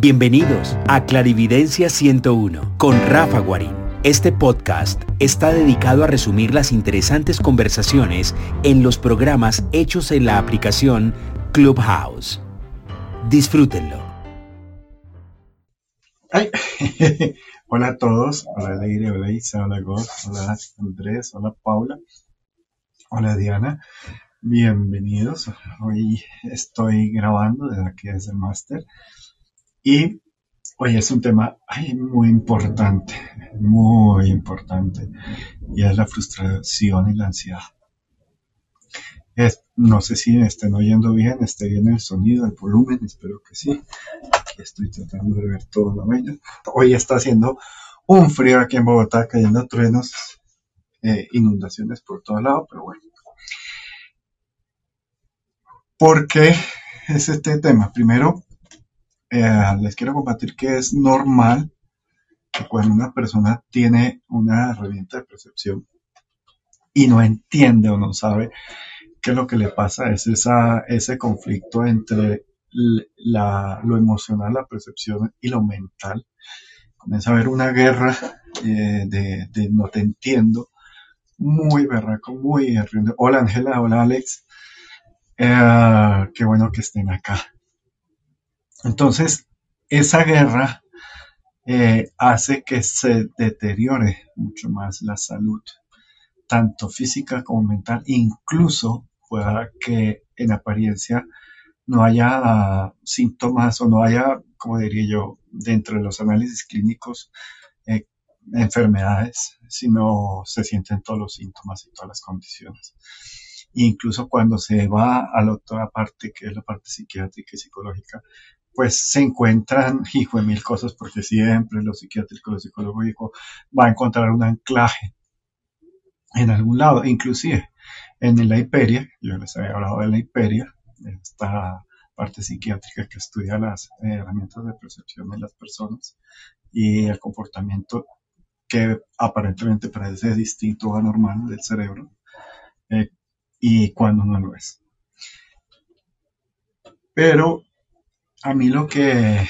Bienvenidos a Clarividencia 101 con Rafa Guarín. Este podcast está dedicado a resumir las interesantes conversaciones en los programas hechos en la aplicación Clubhouse. Disfrútenlo. hola a todos, hola Leire, hola Isa, hola God, hola Andrés, hola Paula, hola Diana, bienvenidos. Hoy estoy grabando desde aquí desde el máster y hoy es un tema muy importante, muy importante, y es la frustración y la ansiedad. no sé si me estén oyendo bien, esté bien el sonido, el volumen, espero que sí. Aquí estoy tratando de ver todo lo bello. Hoy está haciendo un frío aquí en Bogotá, cayendo truenos, eh, inundaciones por todo lado, pero bueno. ¿Por qué es este tema? Primero, eh, les quiero compartir que es normal que cuando una persona tiene una herramienta de percepción y no entiende o no sabe qué es lo que le pasa, es esa, ese conflicto entre lo emocional, la percepción y lo mental. Comienza a haber una guerra eh, de, no te entiendo, muy berraco, muy Hola Ángela, hola Alex. Eh, qué bueno que estén acá. Entonces, esa guerra eh, hace que se deteriore mucho más la salud, tanto física como mental, incluso pueda que en apariencia no haya ah, síntomas o no haya, como diría yo, dentro de los análisis clínicos, eh, enfermedades, sino se sienten todos los síntomas y todas las condiciones. incluso cuando se va a la otra parte, que es la parte psiquiátrica y psicológica, pues se encuentran, hijo de mil cosas, porque siempre los psiquiátricos, los psicólogos, hijo, va a encontrar un anclaje en algún lado, inclusive en la hiperia, yo les había hablado de la hiperia, esta parte psiquiátrica que estudia las herramientas de percepción de las personas y el comportamiento que aparentemente parece distinto o anormal del cerebro eh, y cuando no lo es. Pero a mí lo que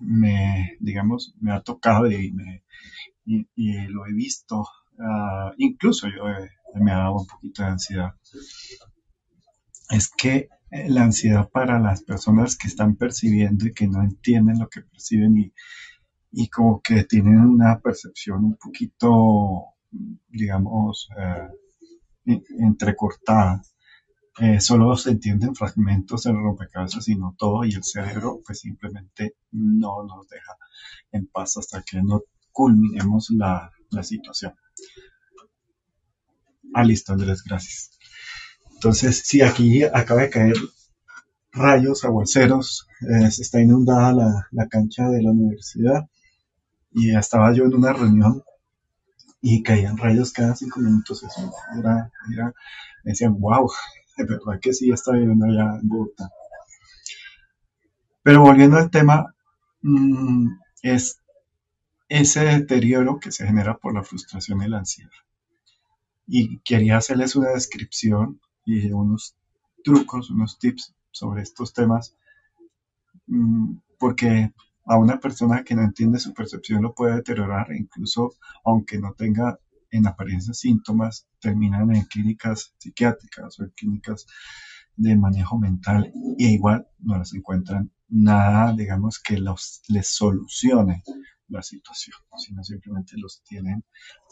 me, digamos, me ha tocado y, me, y, lo he visto, ah, incluso yo me ha dado un poquito de ansiedad, es que la ansiedad para las personas que están percibiendo y que no entienden lo que perciben y, y como que tienen una percepción un poquito, digamos, eh, entrecortada solo se entienden fragmentos del rompecabezas y no todo, y el cerebro pues simplemente no nos deja en paz hasta que no culminemos la, situación. Ah, listo, Andrés, gracias. Entonces, sí, aquí acaba de caer rayos, aguaceros, eh, está inundada la, la, cancha de la universidad y estaba yo en una reunión y caían rayos cada cinco minutos. Era, era, me decían, wow, de verdad que sí está viviendo allá en Bogotá. Pero volviendo al tema, mm, es ese deterioro que se genera por la frustración y la ansiedad. Y quería hacerles una descripción y unos trucos, unos tips sobre estos temas, mm, porque a una persona que no entiende su percepción lo puede deteriorar, incluso aunque no tenga en apariencia síntomas terminan en clínicas psiquiátricas o en clínicas de manejo mental y igual no les encuentran nada, digamos, que les solucione la situación, sino simplemente los tienen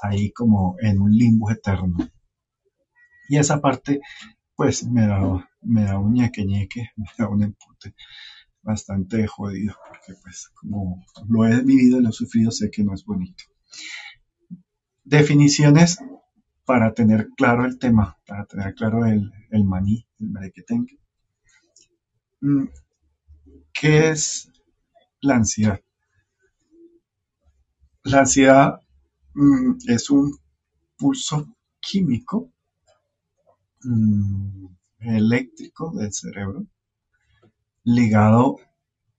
ahí como en un limbo eterno. Y esa parte, pues, me da, me da un ñeque, me da un empute bastante jodido, porque pues como lo he vivido y lo he sufrido, sé que no es bonito. Definiciones para tener claro el tema, para tener claro el, maní, el merequetengue. Mm, ¿Qué es la ansiedad? La ansiedad mm, es un pulso químico mm, eléctrico del cerebro ligado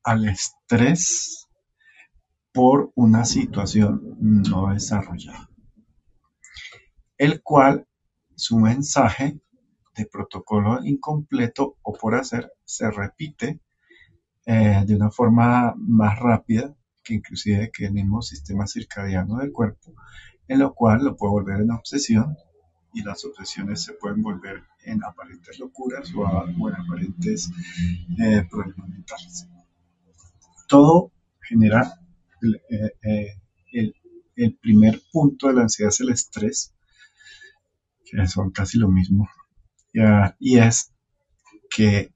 al estrés por una situación no desarrollada el cual su mensaje de protocolo incompleto o por hacer se repite eh, de una forma más rápida que inclusive que el mismo sistema circadiano del cuerpo, en lo cual lo puede volver en obsesión y las obsesiones se pueden volver en aparentes locuras o, en aparentes eh, problemas mentales. Todo genera eh, el, el, primer punto de la ansiedad es el estrés, son casi lo mismo, y es que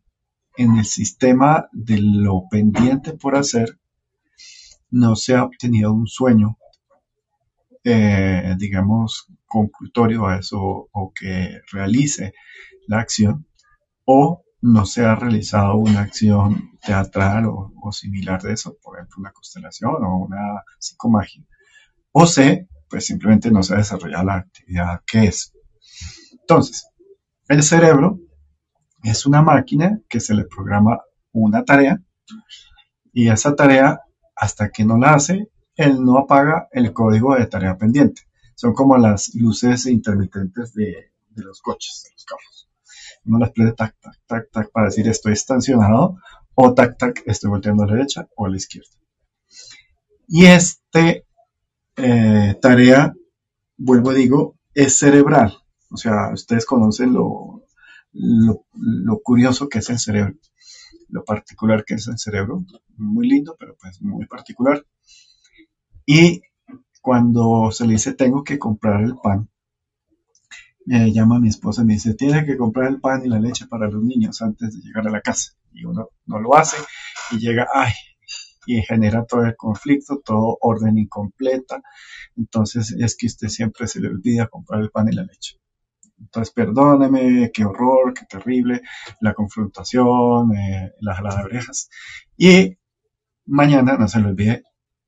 en el sistema de lo pendiente por hacer no se ha obtenido un sueño eh, digamos, conclutorio a eso o que realice la acción, o no se ha realizado una acción teatral o, similar de eso, por ejemplo, una constelación o una psicomagia, o C, pues simplemente no se ha desarrollado la actividad que es. Entonces, el cerebro es una máquina que se le programa una tarea y esa tarea, hasta que no la hace, él no apaga el código de tarea pendiente. Son como las luces intermitentes de, los coches, de los carros. Uno las prende tac, tac, tac, tac para decir estoy estacionado o tac, tac, estoy volteando a la derecha o a la izquierda. Y este eh, tarea, vuelvo a digo, es cerebral. O sea, ustedes conocen lo, lo, curioso que es el cerebro, lo particular que es el cerebro. Muy lindo, pero pues muy particular. Y cuando se le dice tengo que comprar el pan, me llama mi esposa y me dice, tiene que comprar el pan y la leche para los niños antes de llegar a la casa. Y uno no lo hace y llega, ay, y genera todo el conflicto, todo orden incompleta. Entonces es que usted siempre se le olvida comprar el pan y la leche. Entonces, perdóneme, qué horror, qué terrible, la confrontación, eh, las de orejas. Y mañana no se le olvide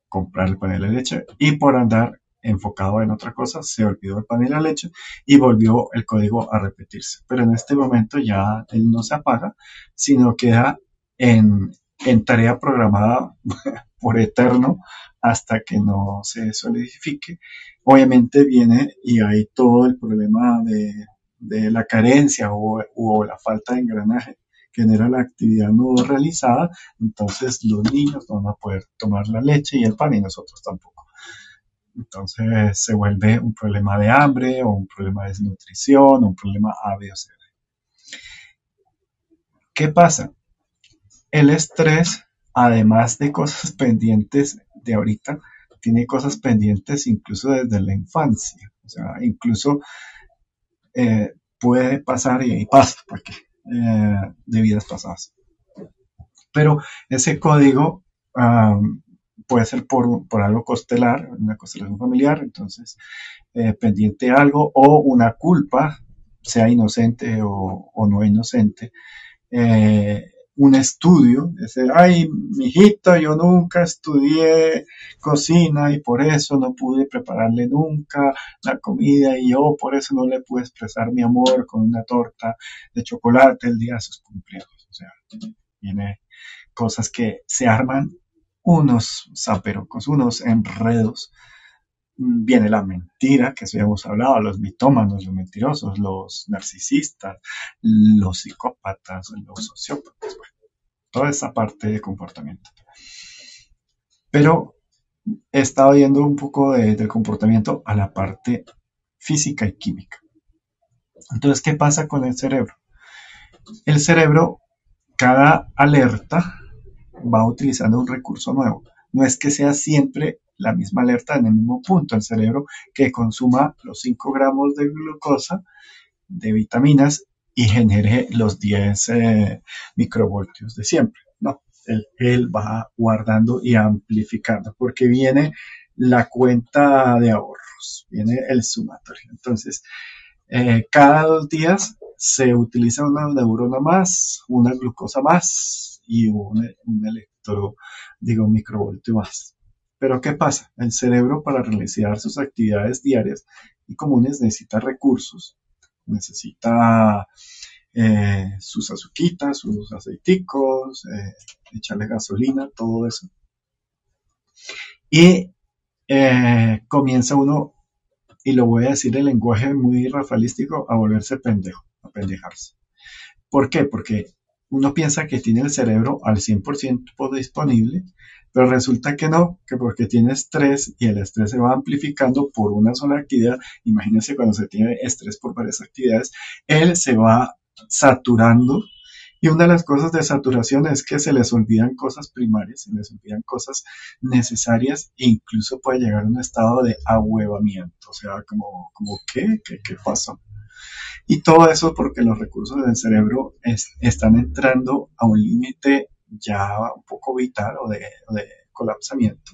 comprar el pan y la leche y por andar enfocado en otra cosa se olvidó el pan la leche y volvió el código a repetirse. Pero en este momento ya él no se apaga, sino queda en, en tarea programada por eterno hasta que no se solidifique. Obviamente viene y hay todo el problema de, la carencia o, o, la falta de engranaje genera la actividad no realizada, entonces los niños no van a poder tomar la leche y el pan y nosotros tampoco. Entonces se vuelve un problema de hambre o un problema de desnutrición o un problema A, B o C. ¿Qué pasa? El estrés, además de cosas pendientes de ahorita, tiene cosas pendientes incluso desde la infancia. O sea, incluso eh, puede pasar y, pasa, porque eh, de vidas pasadas. Pero ese código puede ser por, algo costelar, una constelación familiar, entonces eh, pendiente algo, o una culpa, sea inocente o, no inocente, eh, un estudio, ese, ay, mijito, yo nunca estudié cocina y por eso no pude prepararle nunca la comida y yo por eso no le pude expresar mi amor con una torta de chocolate el día de sus cumpleaños. O sea, tiene cosas que se arman unos zaperocos, unos enredos. Viene la mentira, que eso hemos hablado, los mitómanos, los mentirosos, los narcisistas, los psicópatas, los sociópatas toda esa parte de comportamiento. Pero he estado yendo un poco del comportamiento a la parte física y química. Entonces, ¿qué pasa con el cerebro? El cerebro, cada alerta va utilizando un recurso nuevo. No es que sea siempre la misma alerta en el mismo punto. El cerebro que consuma los 5 gramos de glucosa, de vitaminas, y genere los 10 eh, microvoltios de siempre. No, él, va guardando y amplificando porque viene la cuenta de ahorros, viene el sumatorio. Entonces, eh, cada dos días se utiliza una neurona más, una glucosa más y un, electro, digo, microvoltio más. Pero ¿qué pasa? El cerebro para realizar sus actividades diarias y comunes necesita recursos necesita eh, sus azuquitas, sus aceiticos, eh, echarle gasolina, todo eso. Y eh, comienza uno, y lo voy a decir en lenguaje muy rafalístico, a volverse pendejo, a pendejarse. ¿Por qué? Porque uno piensa que tiene el cerebro al 100% disponible, pero resulta que no, que porque tiene estrés y el estrés se va amplificando por una sola actividad, imagínense cuando se tiene estrés por varias actividades, él se va saturando y una de las cosas de saturación es que se les olvidan cosas primarias, se les olvidan cosas necesarias e incluso puede llegar a un estado de ahuevamiento, o sea, como, como ¿qué? ¿Qué, qué pasó? Y todo eso porque los recursos del cerebro están entrando a un límite ya un poco vital o de, colapsamiento.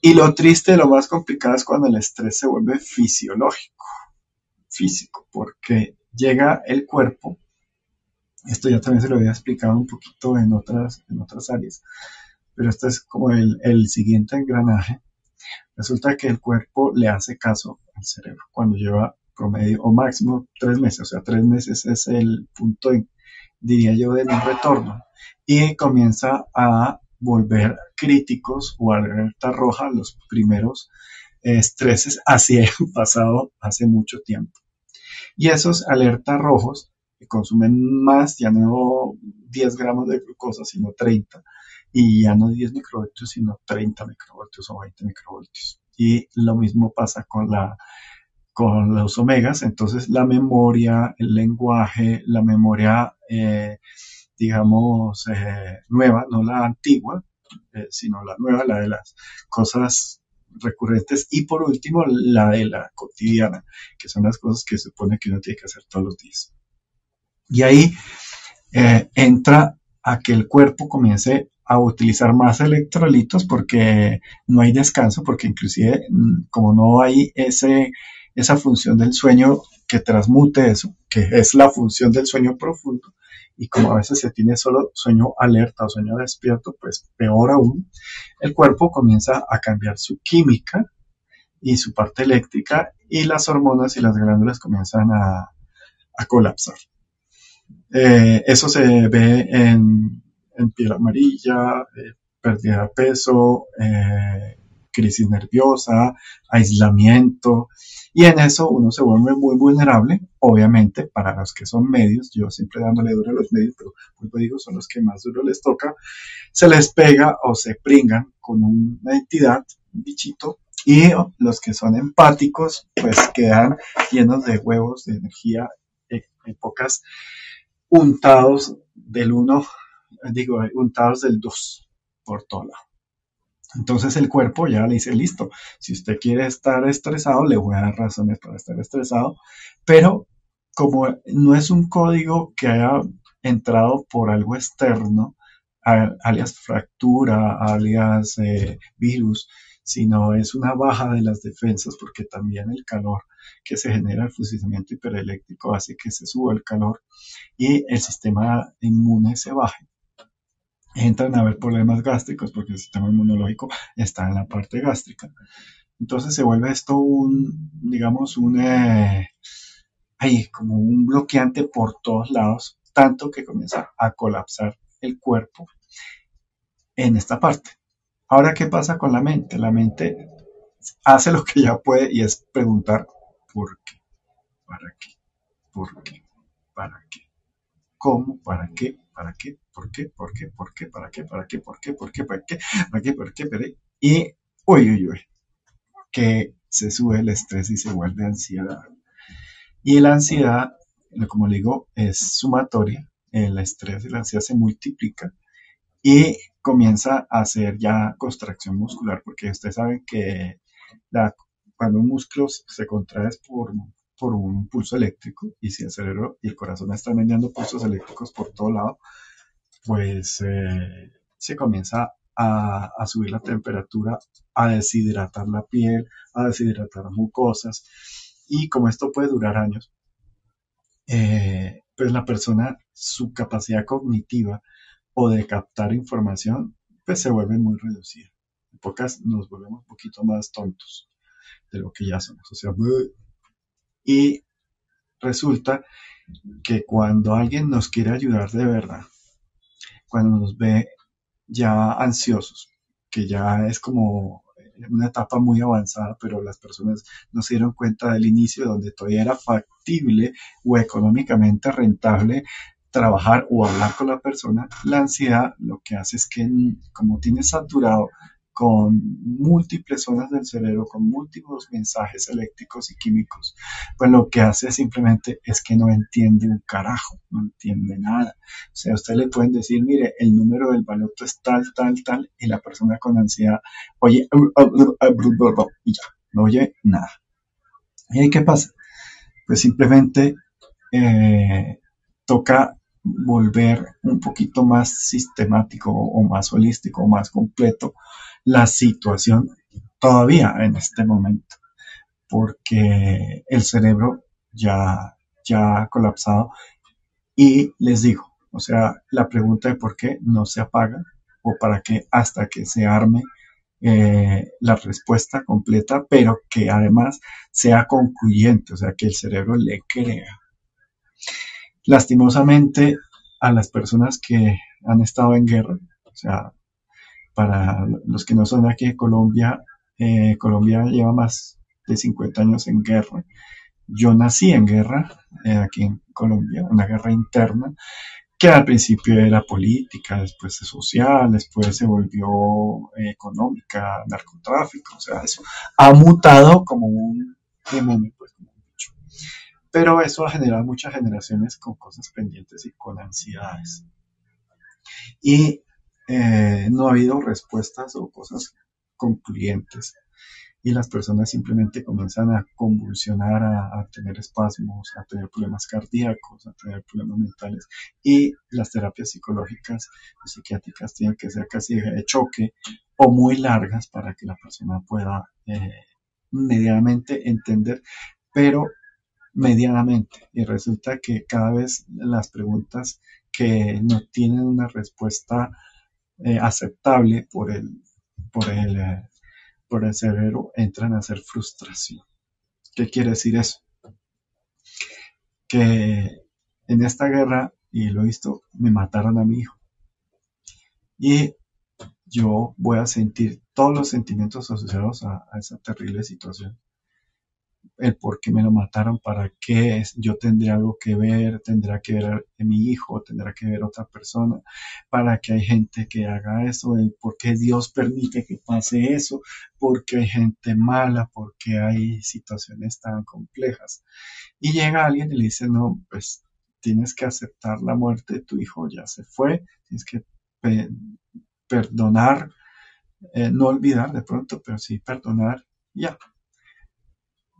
Y lo triste, lo más complicado es cuando el estrés se vuelve fisiológico, físico, porque llega el cuerpo, esto ya también se lo había explicado un poquito en otras, en otras áreas, pero este es como el, el siguiente engranaje. Resulta que el cuerpo le hace caso al cerebro cuando lleva promedio o máximo tres meses, o sea, tres meses es el punto, diría yo, de no retorno y comienza a volver críticos o alerta roja los primeros estreses así han pasado hace mucho tiempo. Y esos alertas rojos que consumen más, ya no 10 gramos de glucosa, sino 30, y ya no 10 microvoltios, sino 30 microvoltios o 20 microvoltios. Y lo mismo pasa con la con los omegas, entonces la memoria, el lenguaje, la memoria, eh, digamos, eh, nueva, no la antigua, eh, sino la nueva, la de las cosas recurrentes y por último la de la cotidiana, que son las cosas que se supone que uno tiene que hacer todos los días. Y ahí entra a que el cuerpo comience a utilizar más electrolitos porque no hay descanso, porque inclusive mm, como no hay ese esa función del sueño que transmute eso, que es la función del sueño profundo. Y como a veces se tiene solo sueño alerta o sueño despierto, pues peor aún, el cuerpo comienza a cambiar su química y su parte eléctrica y las hormonas y las glándulas comienzan a, colapsar. Eh, eso se ve en, piel amarilla, eh, pérdida de peso, eh, crisis nerviosa, aislamiento, y en eso uno se vuelve muy vulnerable, obviamente, para los que son medios, yo siempre dándole duro a los medios, pero como digo, son los que más duro les toca, se les pega o se pringan con una entidad, un bichito, y los que son empáticos, pues quedan llenos de huevos, de energía, épocas untados del uno, digo, untados del dos, por todo lado. Entonces el cuerpo ya le dice, listo, si usted quiere estar estresado, le voy a dar razones para estar estresado, pero como no es un código que haya entrado por algo externo, alias fractura, alias eh, virus, sino es una baja de las defensas porque también el calor que se genera el fusilamiento hipereléctrico hace que se suba el calor y el sistema inmune se baje entran a haber problemas gástricos porque el sistema inmunológico está en la parte gástrica. Entonces se vuelve esto un, digamos, un, eh, como un bloqueante por todos lados, tanto que comienza a colapsar el cuerpo en esta parte. Ahora, ¿qué pasa con la mente? La mente hace lo que ya puede y es preguntar por qué, para qué, por qué, para qué, cómo, para qué, ¿Para qué? ¿Por qué? ¿Por qué? ¿Por qué? ¿Para qué? ¿Para qué? ¿Por qué? ¿Por qué? ¿Para qué? ¿Para qué? ¿Por qué? ¿Para qué? Y, uy, uy, uy, que se sube el estrés y se vuelve ansiedad. Y la ansiedad, como le digo, es sumatoria. El estrés y la ansiedad se multiplica y comienza a hacer ya contracción muscular, porque ustedes saben que la, cuando un músculo se contrae por por un pulso eléctrico y si el cerebro y el corazón están enviando pulsos eléctricos por todo lado, pues eh, se comienza a, subir la temperatura, a deshidratar la piel, a deshidratar mucosas y como esto puede durar años, eh, pues la persona, su capacidad cognitiva o de captar información, pues se vuelve muy reducida. En pocas nos volvemos un poquito más tontos de lo que ya somos. O sea, y resulta que cuando alguien nos quiere ayudar de verdad, cuando nos ve ya ansiosos, que ya es como una etapa muy avanzada, pero las personas no se dieron cuenta del inicio donde todavía era factible o económicamente rentable trabajar o hablar con la persona, la ansiedad lo que hace es que como tiene saturado con múltiples zonas del cerebro, con múltiples mensajes eléctricos y químicos, pues lo que hace simplemente es que no entiende un carajo, no entiende nada. O sea, usted le pueden decir, mire, el número del baloto es tal, tal, tal, y la persona con ansiedad, oye, y ya, no oye nada. ¿Y ahí qué pasa? Pues simplemente eh, toca volver un poquito más sistemático o más holístico o más completo la situación todavía en este momento, porque el cerebro ya, ya ha colapsado y les digo, o sea, la pregunta de por qué no se apaga o para qué hasta que se arme eh, la respuesta completa, pero que además sea concluyente, o sea, que el cerebro le crea. Lastimosamente, a las personas que han estado en guerra, o sea, para los que no son aquí de Colombia, eh, Colombia lleva más de 50 años en guerra. Yo nací en guerra, eh, aquí en Colombia, una guerra interna, que al principio era política, después social, después se volvió eh, económica, narcotráfico, o sea, eso ha mutado como un demonio, pues. Pero eso ha generado muchas generaciones con cosas pendientes y con ansiedades. Y eh, no ha habido respuestas o cosas concluyentes y las personas simplemente comienzan a convulsionar, a, tener espasmos, a tener problemas cardíacos, a tener problemas mentales y las terapias psicológicas o psiquiátricas tienen que ser casi de choque o muy largas para que la persona pueda eh, medianamente entender, pero medianamente. Y resulta que cada vez las preguntas que no tienen una respuesta eh, aceptable por el, por, el, eh, por el cerebro entran a ser frustración. ¿Qué quiere decir eso? Que en esta guerra, y lo he visto, me mataron a mi hijo. Y yo voy a sentir todos los sentimientos asociados a esa terrible situación el por qué me lo mataron, para qué yo tendría algo que ver, tendrá que ver mi hijo, tendrá que ver otra persona, para que hay gente que haga eso, el por qué Dios permite que pase eso, porque hay gente mala, porque hay situaciones tan complejas. Y llega alguien y le dice, no, pues tienes que aceptar la muerte de tu hijo, ya se fue, tienes que perdonar, eh, no olvidar de pronto, pero sí perdonar, ya,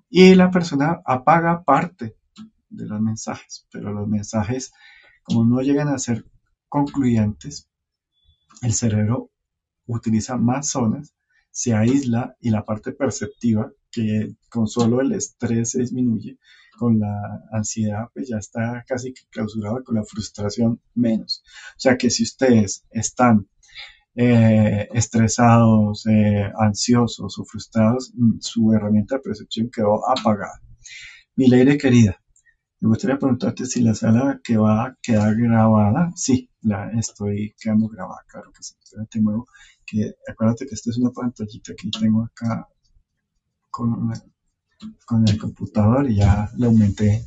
y la persona apaga parte de los mensajes, pero los mensajes, como no llegan a ser concluyentes, el cerebro utiliza más zonas, se aísla y la parte perceptiva, que con solo el estrés se disminuye, con la ansiedad pues ya está casi clausurada, con la frustración menos. O sea que si ustedes están eh, estresados, eh, ansiosos o frustrados, mm, su herramienta de percepción quedó apagada. Mi ley querida, me gustaría preguntarte si la sala que va a quedar grabada, sí, la estoy quedando grabada, claro que sí. Te acuérdate que esta es una pantallita que tengo acá con, el computador y ya la aumenté.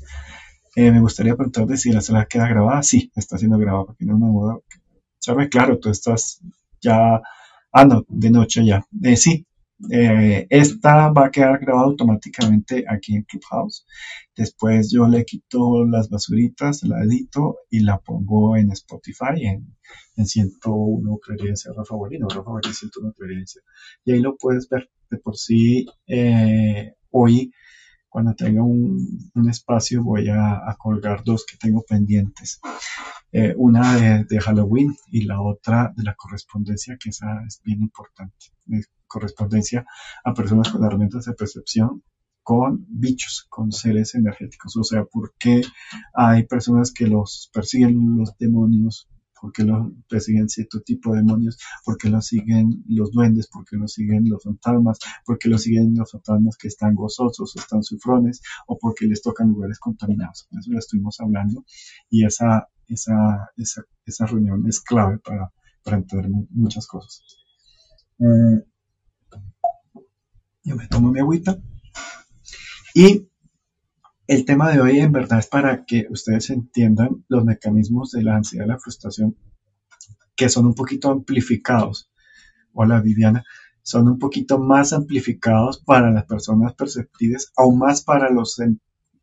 Eh, me gustaría preguntarte si la sala queda grabada, sí, está siendo grabada, porque no me muevo. Sabe, claro, tú estás ya, ah, no, de noche ya. Eh, sí, eh, esta va a quedar grabada automáticamente aquí en Clubhouse. Después yo le quito las basuritas, la edito y la pongo en Spotify en, en 101 Creencia Rafa Guarino, Rafa Guarino 101 Creencia. Y ahí lo puedes ver. De por sí, eh, hoy, cuando tenga un, espacio, voy a colgar dos que tengo pendientes. Eh, una de, Halloween y la otra de la correspondencia, que esa es bien importante. correspondencia a personas con herramientas de percepción con bichos, con seres energéticos. O sea, ¿por qué hay personas que los persiguen los demonios? ¿Por qué los persiguen cierto tipo de demonios? ¿Por qué los siguen los duendes? ¿Por qué los siguen los fantasmas? ¿Por qué los siguen los fantasmas que están gozosos o están sufrones? ¿O porque les tocan lugares contaminados? Eso lo estuvimos hablando. Y esa esa, esa, esa reunión es clave para, para entender muchas cosas. Mm. yo me tomo mi agüita y el tema de hoy en verdad es para que ustedes entiendan los mecanismos de la ansiedad y la frustración que son un poquito amplificados. Hola Viviana, son un poquito más amplificados para las personas perceptibles, aún más para los,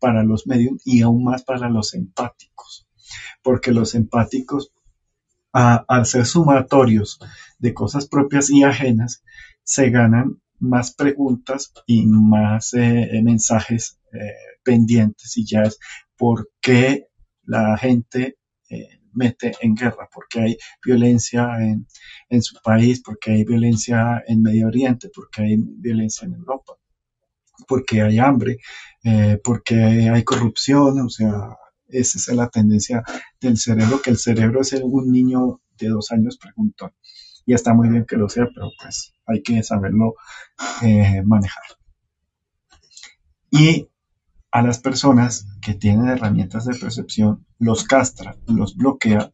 para los medios y aún más para los empáticos. Porque los empáticos, al ser sumatorios de cosas propias y ajenas, se ganan más preguntas y más eh, mensajes eh, pendientes y ya es por qué la gente eh, mete en guerra, porque hay violencia en, en, su país, porque hay violencia en Medio Oriente, porque hay violencia en Europa, porque hay hambre, eh, porque hay corrupción, o sea, esa es la tendencia del cerebro, que el cerebro es un niño de dos años preguntó. Y está muy bien que lo sea, pero pues hay que saberlo eh, manejar. Y a las personas que tienen herramientas de percepción, los castra, los bloquea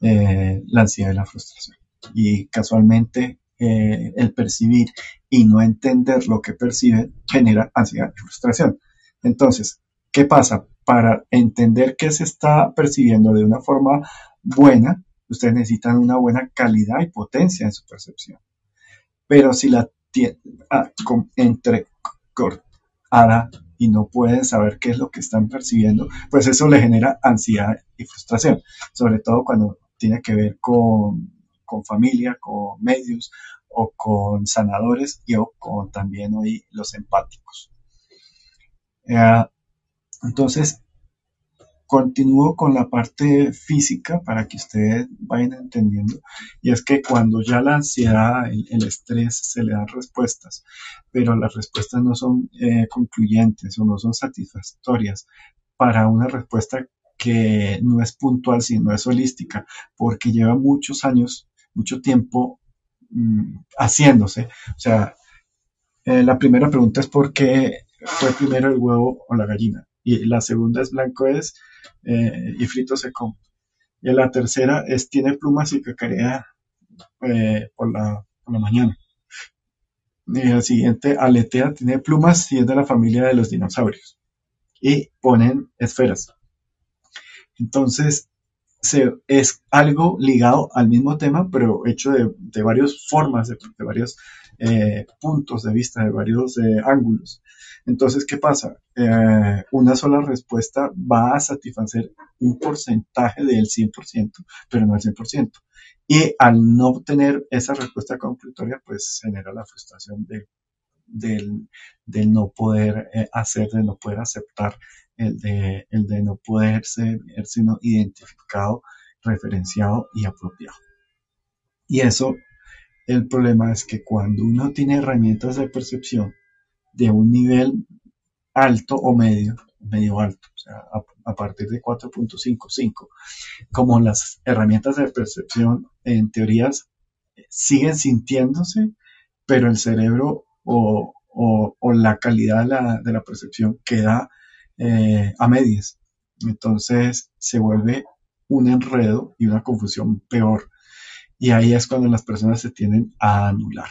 eh, la ansiedad y la frustración. Y casualmente eh, el percibir y no entender lo que perciben genera ansiedad y frustración. Entonces, ¿qué pasa? Para entender qué se está percibiendo de una forma buena, ustedes necesitan una buena calidad y potencia en su percepción. Pero si la ah, entre cortada y no pueden saber qué es lo que están percibiendo, pues eso le genera ansiedad y frustración, sobre todo cuando tiene que ver con, familia, con medios o con sanadores y o con también hoy los empáticos. Eh, entonces, continúo con la parte física para que ustedes vayan entendiendo. Y es que cuando ya la ansiedad, el, estrés, se le dan respuestas, pero las respuestas no son eh, concluyentes o no son satisfactorias para una respuesta que no es puntual, sino es holística, porque lleva muchos años, mucho tiempo mm, haciéndose. O sea, eh, la primera pregunta es por qué fue primero el huevo o la gallina. Y la segunda es blanco es eh, y frito se come. Y la tercera es tiene plumas y cacarea eh, por, la, por la mañana. Y el siguiente, aletea, tiene plumas y es de la familia de los dinosaurios. Y ponen esferas. Entonces, se, es algo ligado al mismo tema, pero hecho de, de varias formas, de, varios eh, puntos de vista, de varios ángulos. Entonces, ¿qué pasa? Eh, una sola respuesta va a satisfacer un porcentaje del 100%, pero no el 100%. Y al no obtener esa respuesta conclutoria, pues genera la frustración de, del, no poder eh, hacer, de no poder aceptar, el de, el de no poder ser, sino identificado, referenciado y apropiado. Y eso, el problema es que cuando uno tiene herramientas de percepción, de un nivel alto o medio, medio alto, o sea, a, partir de 4.55, como las herramientas de percepción en teorías siguen sintiéndose, pero el cerebro o, la calidad de la, percepción queda eh, a medias. Entonces se vuelve un enredo y una confusión peor. Y ahí es cuando las personas se tienden a anular.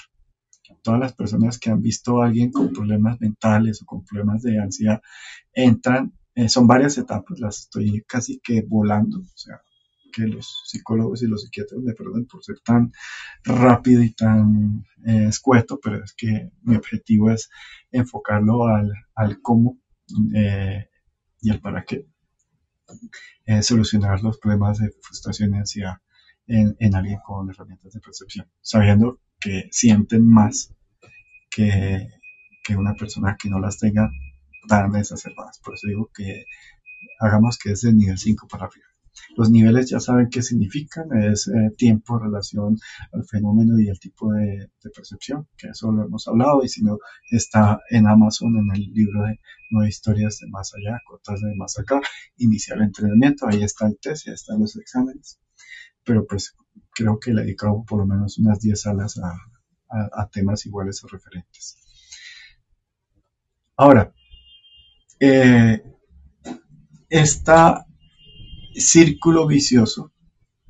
Todas las personas que han visto a alguien con problemas mentales o con problemas de ansiedad entran, eh, son varias etapas, las estoy casi que volando, o sea, que los psicólogos y los psiquiatras me perdonen por ser tan rápido y tan eh, escueto, pero es que mi objetivo es enfocarlo al, al cómo eh, y al para qué solucionar los problemas de frustración y ansiedad en, en alguien con herramientas de percepción, sabiendo que sienten más que, una persona que no las tenga tan exacerbadas. Por eso digo que hagamos que es de nivel 5 para arriba. Los niveles ya saben qué significan, es eh, tiempo, relación al fenómeno y el tipo de, percepción, que eso lo hemos hablado y si no está en Amazon en el libro de Nueve historias de más allá, cortas de más acá, iniciar el entrenamiento, ahí está el test, ahí están los exámenes, pero pues creo que le dedicado por lo menos unas 10 salas a, temas iguales o referentes. Ahora, eh, este círculo vicioso,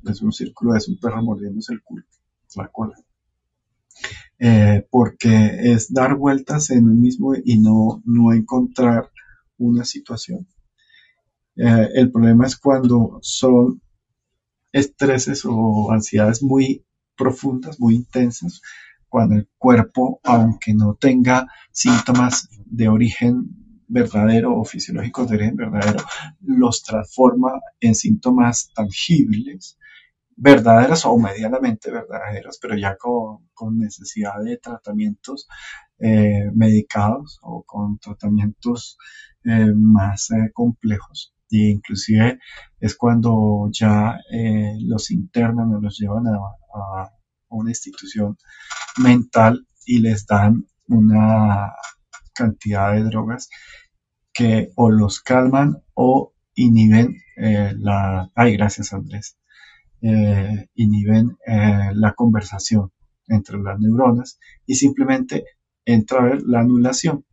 es un círculo, es un perro mordiéndose el culo, la cola. Eh, porque es dar vueltas en un mismo y no, no encontrar una situación. Eh, el problema es cuando son estreses o ansiedades muy profundas, muy intensas, cuando el cuerpo, aunque no tenga síntomas de origen verdadero o fisiológicos de origen verdadero, los transforma en síntomas tangibles, verdaderos o medianamente verdaderos, pero ya con, necesidad de tratamientos eh, medicados o con tratamientos eh, más eh, complejos. E inclusive es cuando ya los internan o los llevan a una institución mental y les dan una cantidad de drogas que o los calman o inhiben eh, la... Ay, gracias Andrés. Eh, inhiben eh, la conversación entre las neuronas y simplemente entra a ver la anulación.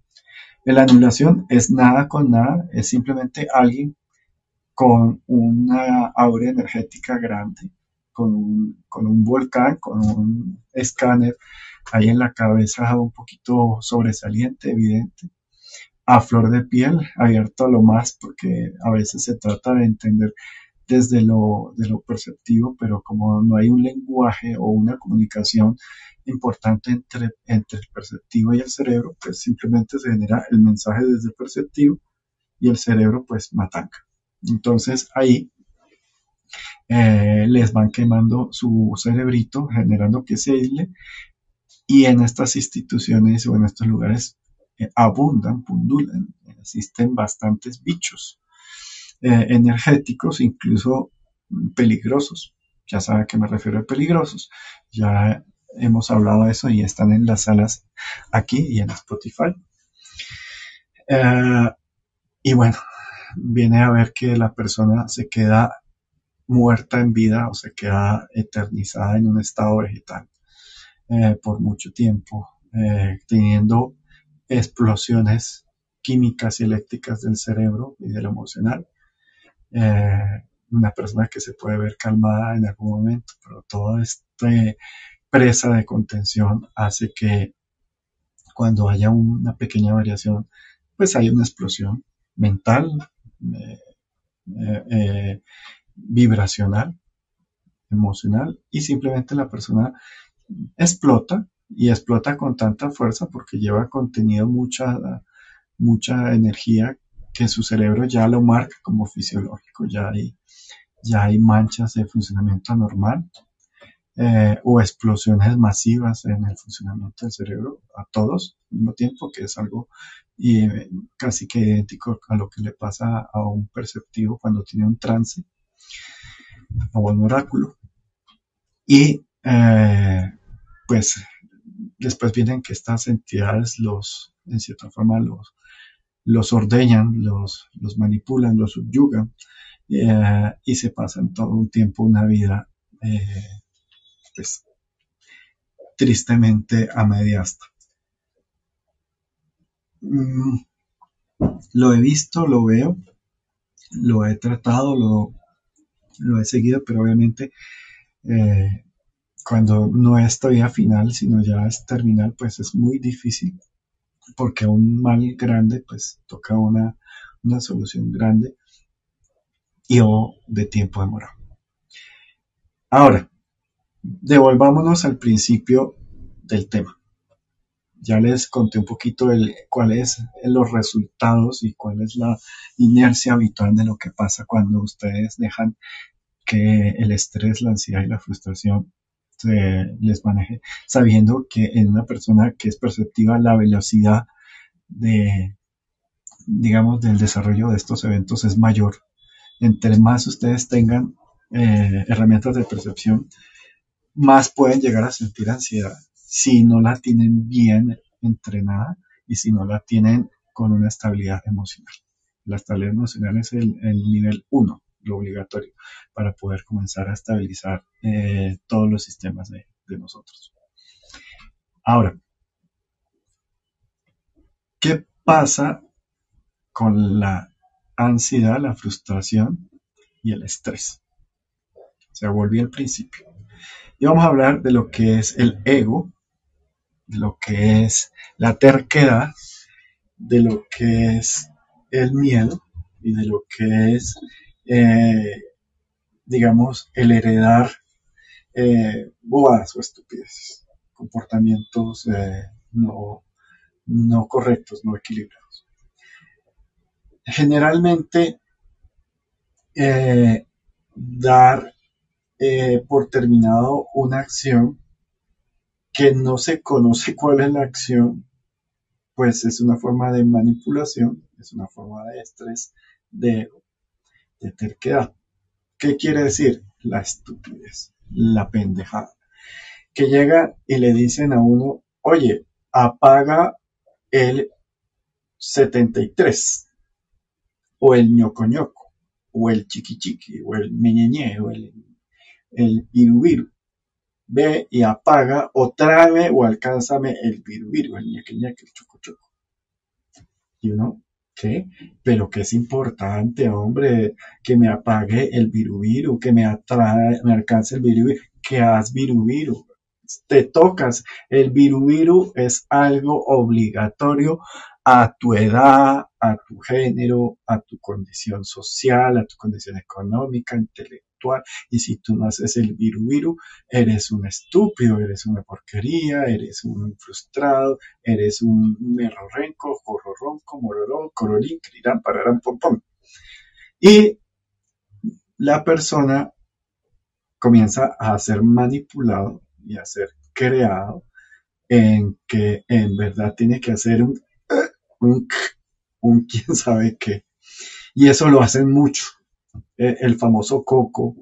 La anulación es nada con nada, es simplemente alguien con una aura energética grande con un, volcán, con un escáner ahí en la cabeza un poquito sobresaliente, evidente, a flor de piel, abierto a lo más, porque a veces se trata de entender desde lo, de lo perceptivo, pero como no hay un lenguaje o una comunicación importante entre, entre el perceptivo y el cerebro, pues simplemente se genera el mensaje desde el perceptivo y el cerebro pues matanca. Entonces ahí eh, les van quemando su cerebrito, generando que se aísle, y en estas instituciones o en estos lugares eh, abundan, pundulan, existen bastantes bichos eh, energéticos, incluso peligrosos. Ya saben a qué me refiero a peligrosos. Ya hemos hablado de eso y están en las salas aquí y en Spotify. y bueno, viene a ver que la persona se queda muerta en vida o se queda eternizada en un estado vegetal eh, por mucho tiempo, eh, teniendo explosiones químicas y eléctricas del cerebro y del emocional. Eh, una persona que se puede ver calmada en algún momento, pero toda esta presa de contención hace que cuando haya una pequeña variación, pues hay una explosión mental, vibracional, emocional, y simplemente la persona explota y explota con tanta fuerza porque lleva contenido mucha, mucha energía que su cerebro ya lo marca como fisiológico, ya hay, ya hay manchas de funcionamiento anormal eh, o explosiones masivas en el funcionamiento del cerebro a todos mismo tiempo, que es algo y, casi que idéntico a lo que le pasa a un perceptivo cuando tiene un trance o un oráculo. Y eh, pues después vienen que estas entidades los, en cierta forma, los, los ordeñan, los, los manipulan, los subyugan eh, y se pasan todo un tiempo, una vida, eh, pues, tristemente a media mm, lo he visto, lo veo, lo he tratado, lo, he seguido, pero obviamente eh, cuando no es todavía final, sino ya es terminal, pues es muy difícil, porque un mal grande, pues toca una, una solución grande y o de tiempo demorado. Ahora, devolvámonos al principio del tema. Ya les conté un poquito el, cuáles los resultados y cuál es la inercia habitual de lo que pasa cuando ustedes dejan que el estrés, la ansiedad y la frustración se les maneje, sabiendo que en una persona que es perceptiva la velocidad de, digamos, del desarrollo de estos eventos es mayor. Entre más ustedes tengan eh, herramientas de percepción, más pueden llegar a sentir ansiedad si no la tienen bien entrenada y si no la tienen con una estabilidad emocional. La estabilidad emocional es el, el nivel 1 lo obligatorio para poder comenzar a estabilizar eh, todos los sistemas de, nosotros. Ahora, ¿qué pasa con la ansiedad, la frustración y el estrés? Se volvió al principio. Y vamos a hablar de lo que es el ego, de lo que es la terquedad, de lo que es el miedo y de lo que es, eh, digamos, el heredar eh, bobadas o estupideces, comportamientos eh, no, no correctos, no equilibrados. Generalmente, dar por terminado una acción que no se conoce cuál es la acción, pues es una forma de manipulación, es una forma de estrés, de, terquedad. ¿Qué quiere decir? La estupidez, la pendejada. Que llega y le dicen a uno, oye, apaga el 73, o el ñoco ñoco, o el chiqui chiqui, o el meñeñe, o el, el viru ve y apaga o tráeme o alcánzame el viru el ñeque ñeque, el choco choco. Y uno, ¿qué? Pero que es importante, hombre, que me apague el viru que me atrae, me alcance el viru que haz viru Te tocas, el viru es algo obligatorio a tu edad, a tu género, a tu condición social, a tu condición económica, intelectual y si tú no haces el viru viru, eres un estúpido, eres una porquería, eres un frustrado, eres un merrorenco, jorroronco, mororón, cororín, crirán, pararán, pom, pom. Y la persona comienza a ser manipulado y a ser creado en que en verdad tiene que hacer un, un, un quién sabe qué. Y eso lo hacen mucho. Eh, el famoso coco,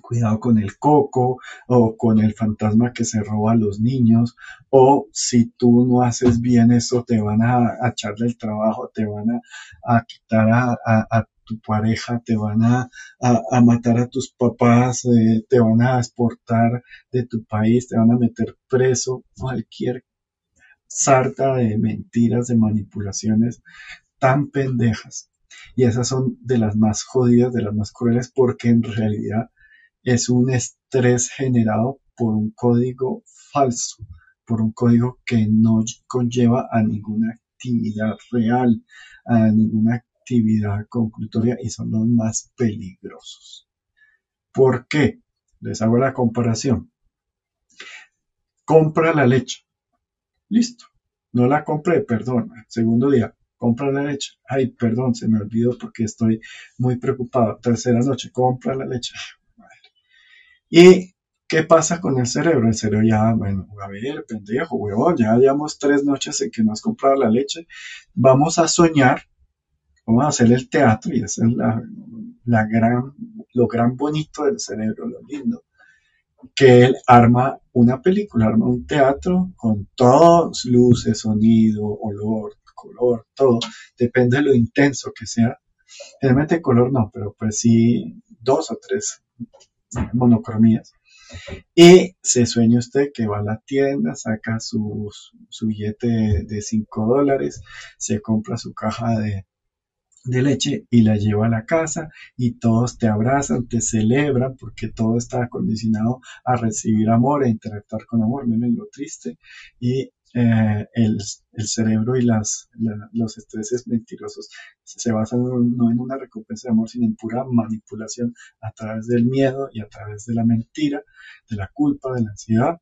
cuidado con el coco o con el fantasma que se roba a los niños. O si tú no haces bien eso te van a, echarle el trabajo, te van a, quitar a, tu pareja, te van a, matar a tus papás, eh, te van a exportar de tu país, te van a meter preso, cualquier sarta de mentiras, de manipulaciones tan pendejas y esas son de las más jodidas, de las más crueles, porque en realidad es un estrés generado por un código falso, por un código que no conlleva a ninguna actividad real, a ninguna actividad conclutoria y son los más peligrosos. ¿Por qué? Les hago la comparación. Compra la leche. Listo. No la compré, perdón. Segundo día compra la leche. Ay, perdón, se me olvidó porque estoy muy preocupado. Tercera noche, compra la leche. ¿Y qué pasa con el cerebro? El cerebro ya, bueno, a ver, pendejo, huevón, ya llevamos tres noches en que no has comprado la leche. Vamos a soñar, vamos a hacer el teatro y esa es la, gran, lo gran bonito del cerebro, lo lindo que él arma una película, arma un teatro con todos luces, sonido, olor, color, todo, depende de lo intenso que sea. Generalmente color no, pero pues sí dos o tres monocromías. Y se sueña usted que va a la tienda, saca su, su billete de 5 dólares, se compra su caja de, de leche y la lleva a la casa y todos te abrazan, te celebran porque todo está acondicionado a recibir amor e interactuar con amor. Miren lo triste. Y eh, el, cerebro y las, los estreses mentirosos se basan no en una recompensa de amor, sino en pura manipulación a través del miedo y a través de la mentira, de la culpa, de la ansiedad.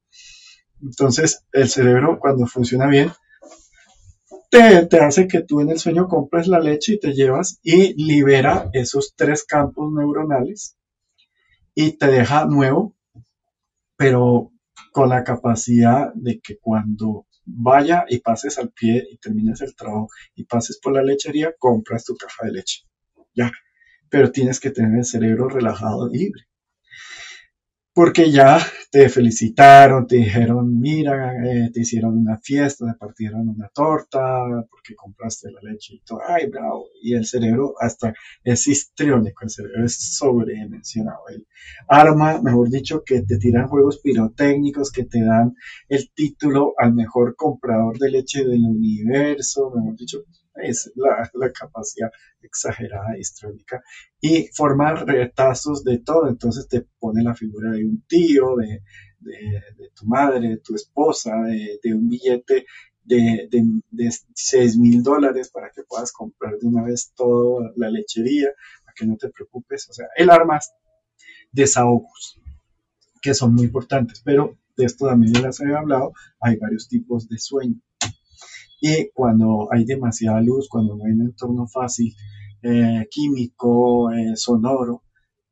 Entonces, el cerebro cuando funciona bien, te, te, hace que tú en el sueño compres la leche y te llevas y libera esos tres campos neuronales y te deja nuevo, pero con la capacidad de que cuando vaya y pases al pie y termines el trabajo y pases por la lechería, compras tu caja de leche. Ya. Pero tienes que tener el cerebro relajado y libre porque ya te felicitaron, te dijeron, mira, eh, te hicieron una fiesta, te partieron una torta, porque compraste la leche y todo, ay, bravo, y el cerebro hasta es histriónico, el cerebro es sobredimensionado, el arma, mejor dicho, que te tiran juegos pirotécnicos, que te dan el título al mejor comprador de leche del universo, mejor dicho, es la, capacidad exagerada histrónica y formar retazos de todo. Entonces te pone la figura de un tío, de, tu madre, de tu esposa, de, un billete de, de, 6 mil dólares para que puedas comprar de una vez toda la lechería, para que no te preocupes. O sea, el armas desahogos, que son muy importantes, pero de esto también ya les había hablado, hay varios tipos de sueño. Y cuando hay demasiada luz, cuando no hay un entorno fácil, eh, químico, eh, sonoro,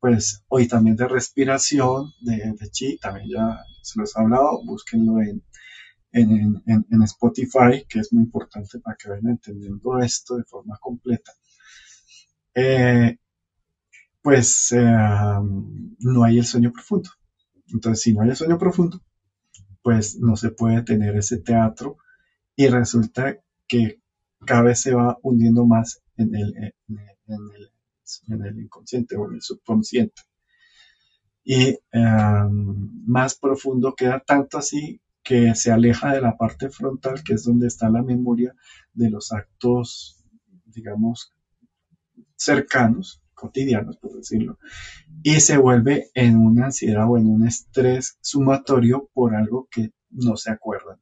pues hoy también de respiración, de, chi, también ya se los he hablado, búsquenlo en, en, en, Spotify, que es muy importante para que vayan entendiendo esto de forma completa. Eh, pues no hay el sueño profundo. Entonces, si no hay el sueño profundo, pues no se puede tener ese teatro y resulta que cada vez se va hundiendo más en el, en el, inconsciente o en el subconsciente. Y em, más profundo queda tanto así que se aleja de la parte frontal, que es donde está la memoria de los actos, digamos, cercanos, cotidianos, por decirlo, y se vuelve en una ansiedad o en un estrés sumatorio por algo que no se acuerdan,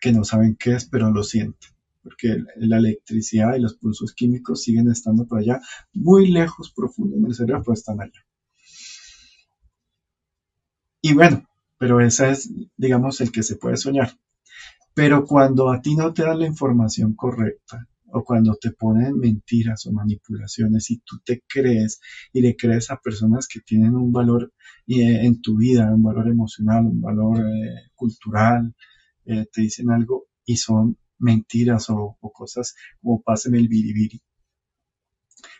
que no saben qué es, pero lo sienten, porque la electricidad y los pulsos químicos siguen estando por allá, muy lejos, profundo en el cerebro, pero están allá. Y bueno, pero ese es, digamos, el que se puede soñar. Pero cuando a ti no te dan la información correcta, o cuando te ponen mentiras o manipulaciones y tú te crees y le crees a personas que tienen un valor eh, en tu vida, un valor emocional, un valor eh, cultural, eh, te dicen algo y son mentiras o, cosas como páseme el biribiri.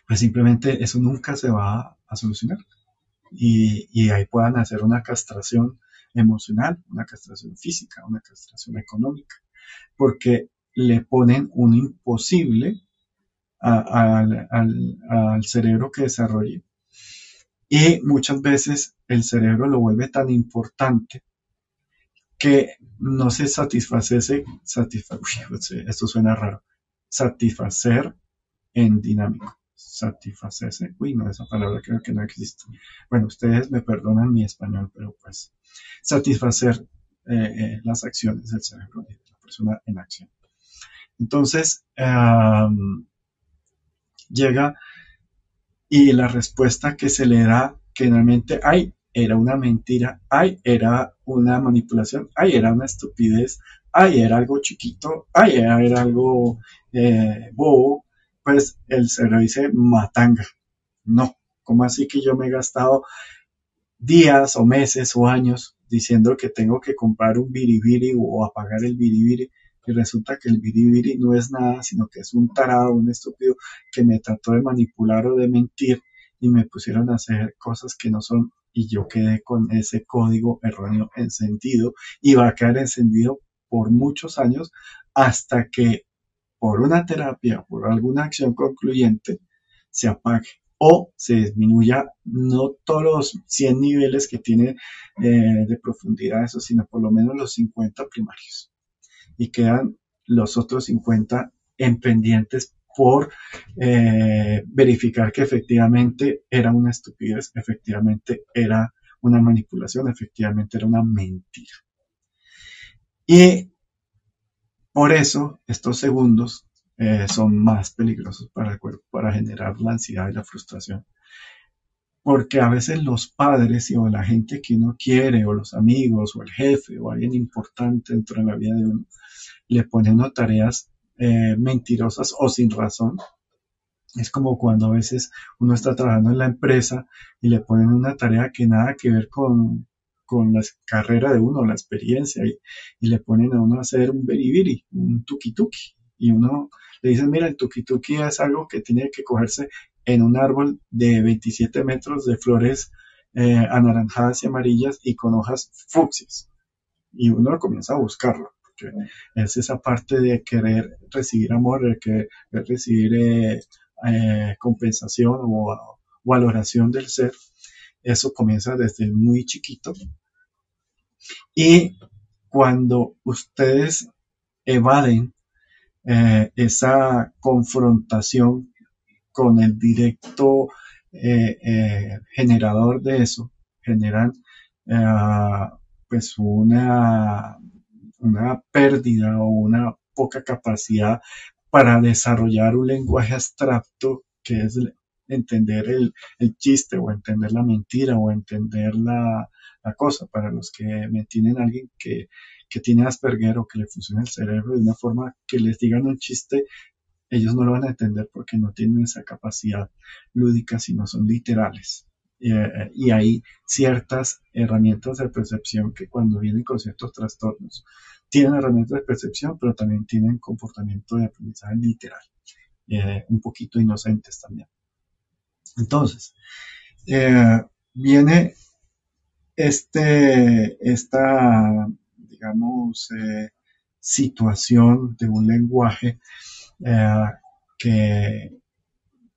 Pues simplemente eso nunca se va a solucionar. Y, y ahí puedan hacer una castración emocional, una castración física, una castración económica. Porque le ponen un imposible al, cerebro que desarrolle. Y muchas veces el cerebro lo vuelve tan importante que no se satisface, esto suena raro, satisfacer en dinámico. Satisfacerse, uy, no, esa palabra creo que no existe. Bueno, ustedes me perdonan mi español, pero pues satisfacer eh, eh, las acciones del cerebro de la persona en acción. Entonces, llega y la respuesta que se le da generalmente, ay, era una mentira, ay, era una manipulación, ay, era una estupidez, ay, era algo chiquito, ay, era, algo eh, bobo, pues el cerebro dice matanga. No, ¿cómo así que yo me he gastado días o meses o años diciendo que tengo que comprar un biribiri o apagar el biribiri y resulta que el biribiri no es nada, sino que es un tarado, un estúpido que me trató de manipular o de mentir y me pusieron a hacer cosas que no son y yo quedé con ese código erróneo encendido y va a quedar encendido por muchos años hasta que por una terapia, por alguna acción concluyente, se apague o se disminuya no todos los 100 niveles que tiene eh, de profundidad eso, sino por lo menos los 50 primarios. Y quedan los otros 50 en pendientes por eh, verificar que efectivamente era una estupidez, efectivamente era una manipulación, efectivamente era una mentira. Y por eso estos segundos eh, son más peligrosos para el cuerpo, para generar la ansiedad y la frustración. Porque a veces los padres o la gente que uno quiere, o los amigos, o el jefe, o alguien importante dentro de la vida de uno, le ponen tareas eh, mentirosas o sin razón. Es como cuando a veces uno está trabajando en la empresa y le ponen una tarea que nada que ver con, con la carrera de uno, la experiencia, y, le ponen a uno a hacer un beribiri, un tuki tuki, y uno le dice, mira, el tuki tuki es algo que tiene que cogerse en un árbol de 27 metros de flores eh, anaranjadas y amarillas y con hojas fucsias. Y uno comienza a buscarlo es esa parte de querer recibir amor, de querer recibir eh, eh, compensación o valoración del ser. Eso comienza desde muy chiquito. Y cuando ustedes evaden eh, esa confrontación con el directo generador de eso, generan pues una una pérdida o una poca capacidad para desarrollar un lenguaje abstracto que es entender el, chiste o entender la mentira o entender la, cosa. Para los que me tienen alguien que, que tiene Asperger o que le funciona el cerebro de una forma que les digan un chiste, ellos no lo van a entender porque no tienen esa capacidad lúdica, sino son literales. Eh, y hay ciertas herramientas de percepción que cuando vienen con ciertos trastornos, tienen herramientas de percepción, pero también tienen comportamiento de aprendizaje literal, eh, un poquito inocentes también. Entonces, eh, viene este, esta, digamos, situación de un lenguaje que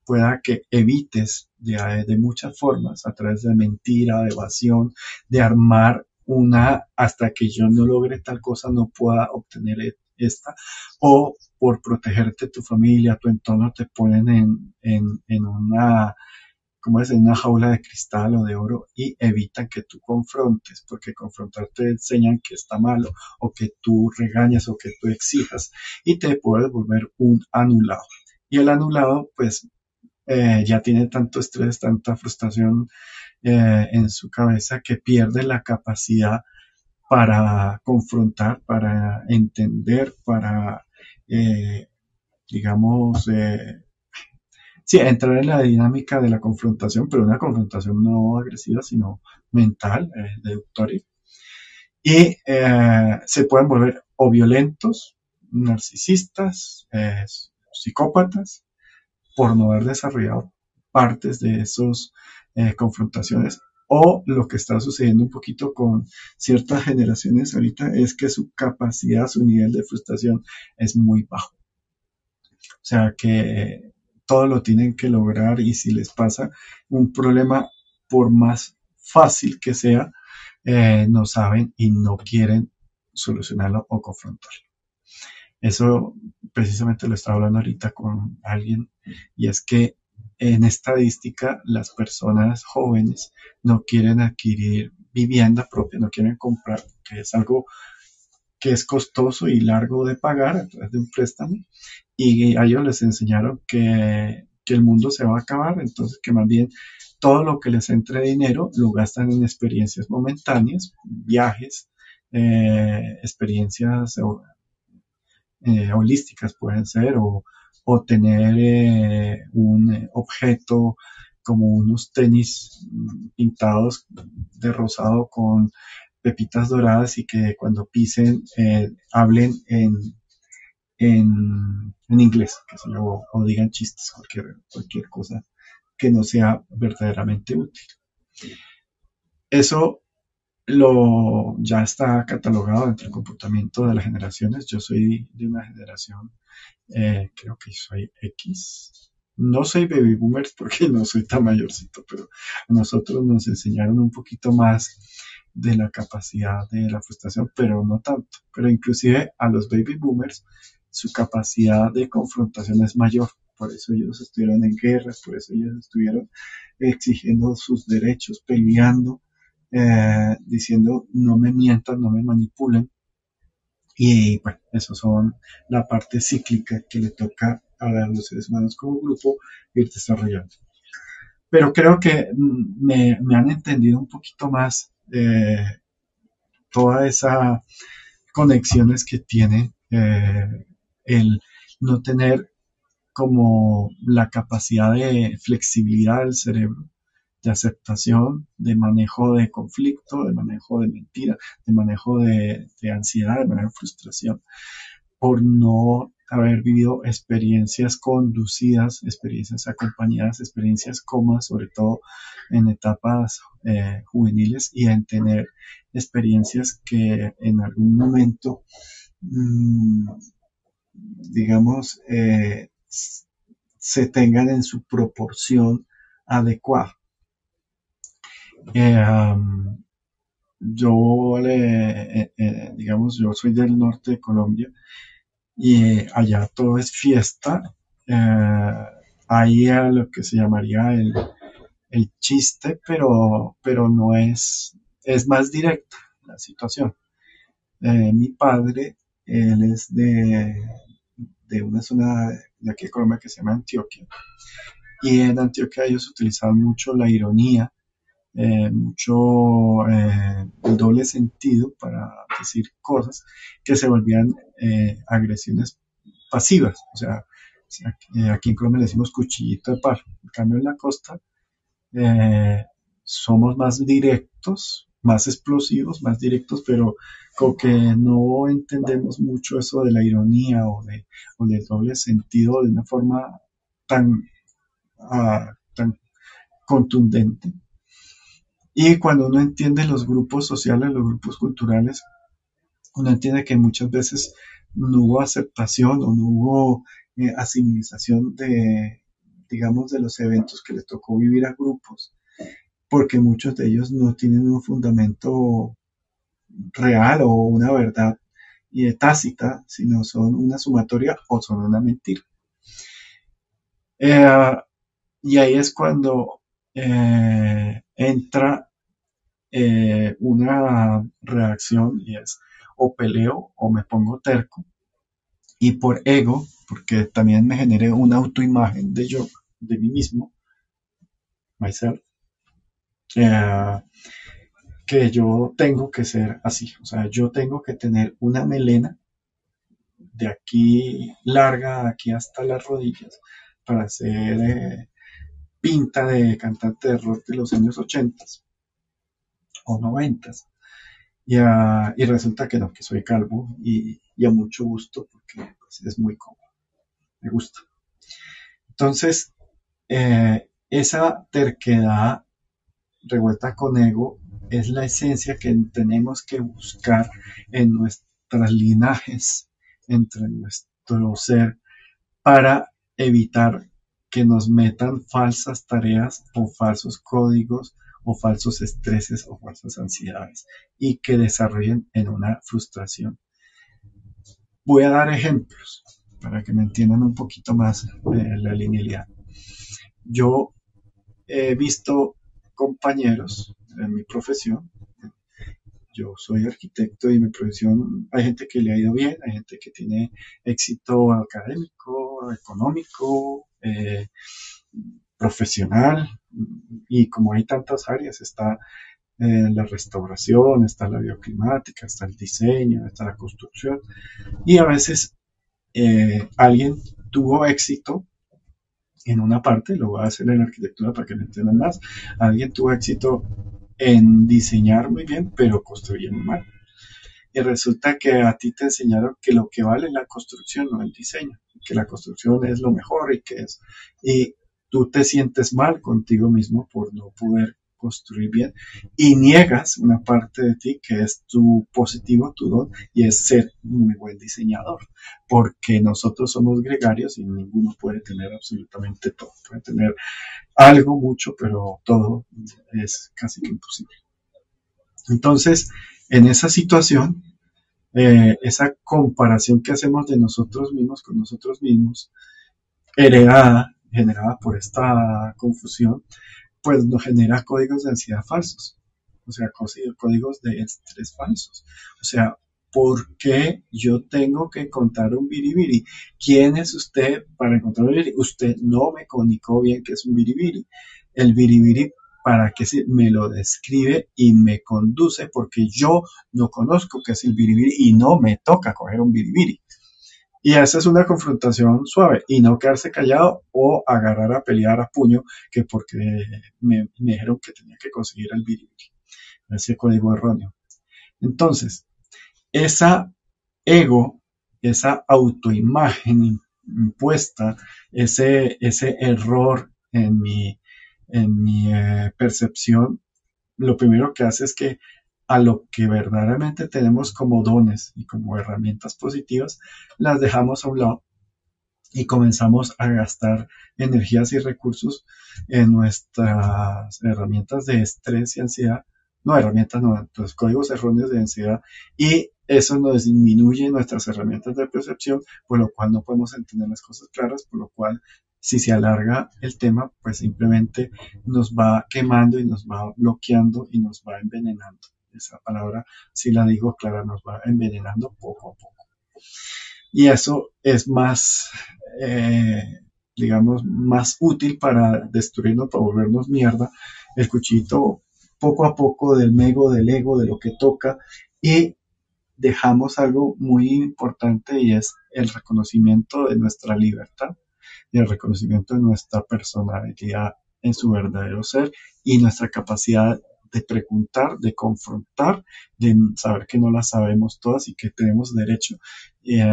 pueda que evites de, muchas formas, a través de mentira, de evasión, de armar una hasta que yo no logre tal cosa no pueda obtener e, esta, o por protegerte tu familia, tu entorno, te ponen en, en, una, como es, en una jaula de cristal o de oro y evitan que tú confrontes, porque confrontarte enseñan que está malo, o que tú regañas, o que tú exijas, y te puedes volver un anulado. Y el anulado, pues, eh, ya tiene tanto estrés, tanta frustración eh, en su cabeza que pierde la capacidad para confrontar, para entender, para, eh, digamos, sí, entrar en la dinámica de la confrontación, pero una confrontación no agresiva, sino mental, deductoria. Y se pueden volver o violentos, narcisistas, psicópatas, por no haber desarrollado partes de esas eh, confrontaciones o lo que está sucediendo un poquito con ciertas generaciones ahorita es que su capacidad, su nivel de frustración es muy bajo. O sea que todo lo tienen que lograr y si les pasa un problema, por más fácil que sea, eh, no saben y no quieren solucionarlo o confrontarlo. Eso precisamente lo estaba hablando ahorita con alguien y es que en estadística las personas jóvenes no quieren adquirir vivienda propia, no quieren comprar, que es algo que es costoso y largo de pagar a través de un préstamo y a ellos les enseñaron que, el mundo se va a acabar, entonces que más bien todo lo que les entre dinero lo gastan en experiencias momentáneas, viajes, eh, experiencias eh, holísticas pueden ser, o, tener eh, un eh, objeto como unos tenis pintados de rosado con pepitas doradas y que cuando pisen hablen en, en, inglés, que o, o, digan chistes, cualquier, cualquier cosa que no sea verdaderamente útil. Eso lo ya está catalogado entre el comportamiento de las generaciones. Yo soy de una generación, eh, creo que soy X. No soy baby boomers porque no soy tan mayorcito, pero a nosotros nos enseñaron un poquito más de la capacidad de la frustración, pero no tanto. Pero inclusive a los baby boomers su capacidad de confrontación es mayor. Por eso ellos estuvieron en guerras, por eso ellos estuvieron exigiendo sus derechos, peleando eh, diciendo no me mientan, no me manipulen. Y bueno, eso son la parte cíclica que le toca a los seres humanos como grupo ir desarrollando. Pero creo que mm, me, han entendido un poquito más eh, todas esas conexiones que tiene eh, el no tener como la capacidad de flexibilidad del cerebro de aceptación, de manejo de conflicto, de manejo de mentira, de manejo de, ansiedad, de manejo de frustración, por no haber vivido experiencias conducidas, experiencias acompañadas, experiencias comas, sobre todo en etapas eh, juveniles y en tener experiencias que en algún momento, mm, digamos, eh, se tengan en su proporción adecuada. Eh, yo eh, eh, digamos, yo soy del norte de Colombia y allá todo es fiesta. ahí a lo que se llamaría el, chiste, pero, pero no es, es más directa la situación. Eh, mi padre, él es de, de una zona de aquí de Colombia que se llama Antioquia. Y en Antioquia ellos utilizaban mucho la ironía, eh, mucho eh, doble sentido para decir cosas que se volvían eh, agresiones pasivas. O sea, aquí en Colombia le decimos cuchillito de par. En cambio, en la costa somos más directos, más explosivos, más directos, pero como que no entendemos mucho eso de la ironía o, de, o del doble sentido de una forma tan, ah, tan contundente. Y cuando uno entiende los grupos sociales, los grupos culturales, uno entiende que muchas veces no hubo aceptación o no hubo eh, asimilización de, digamos, de los eventos que les tocó vivir a grupos, porque muchos de ellos no tienen un fundamento real o una verdad y tácita, sino son una sumatoria o son una mentira. Eh, y ahí es cuando eh, entra eh, una reacción y es o peleo o me pongo terco. Y por ego, porque también me generé una autoimagen de yo, de mí mismo, myself, eh, que yo tengo que ser así. O sea, yo tengo que tener una melena de aquí larga, aquí hasta las rodillas, para ser eh, pinta de cantante de rock de los años 80 o 90. Y, y resulta que no, que soy calvo y, a mucho gusto porque pues, es muy cómodo. Me gusta. Entonces, eh, esa terquedad revuelta con ego es la esencia que tenemos que buscar en nuestras linajes, entre nuestro ser, para evitar que nos metan falsas tareas o falsos códigos o falsos estreses o falsas ansiedades y que desarrollen en una frustración. Voy a dar ejemplos para que me entiendan un poquito más de la linealidad. Yo he visto compañeros en mi profesión. Yo soy arquitecto y mi profesión hay gente que le ha ido bien, hay gente que tiene éxito académico, económico, eh, profesional, y como hay tantas áreas, está eh, la restauración, está la bioclimática, está el diseño, está la construcción, y a veces eh, alguien tuvo éxito en una parte, lo voy a hacer en arquitectura para que me entiendan más, alguien tuvo éxito en diseñar muy bien, pero construir muy mal. Y resulta que a ti te enseñaron que lo que vale es la construcción, no el diseño, que la construcción es lo mejor y que es, y tú te sientes mal contigo mismo por no poder construir bien y niegas una parte de ti que es tu positivo, tu don, y es ser muy buen diseñador, porque nosotros somos gregarios y ninguno puede tener absolutamente todo, puede tener algo, mucho, pero todo es casi que imposible. Entonces, en esa situación, eh, esa comparación que hacemos de nosotros mismos con nosotros mismos, heredada, generada por esta confusión, pues nos genera códigos de ansiedad falsos, o sea, códigos de estrés falsos. O sea, ¿por qué yo tengo que encontrar un biribiri? ¿Quién es usted para encontrar un biribiri? Usted no me comunicó bien que es un biribiri. El biribiri para que me lo describe y me conduce porque yo no conozco qué es el biribiri y no me toca coger un biribiri. Y esa es una confrontación suave y no quedarse callado o agarrar a pelear a puño que porque me, dijeron que tenía que conseguir el biribiri, ese código erróneo. Entonces, esa ego, esa autoimagen impuesta, ese, ese error en mi, en mi eh, percepción, lo primero que hace es que a lo que verdaderamente tenemos como dones y como herramientas positivas, las dejamos a un lado y comenzamos a gastar energías y recursos en nuestras herramientas de estrés y ansiedad, no herramientas, no, los códigos erróneos de ansiedad y eso nos disminuye nuestras herramientas de percepción, por lo cual no podemos entender las cosas claras, por lo cual si se alarga el tema, pues simplemente nos va quemando y nos va bloqueando y nos va envenenando esa palabra, si la digo clara, nos va envenenando poco a poco. Y eso es más, eh, digamos, más útil para destruirnos, para volvernos mierda. El cuchito poco a poco del mego, del ego, de lo que toca y dejamos algo muy importante y es el reconocimiento de nuestra libertad y el reconocimiento de nuestra personalidad en su verdadero ser y nuestra capacidad de preguntar, de confrontar, de saber que no las sabemos todas y que tenemos derecho eh,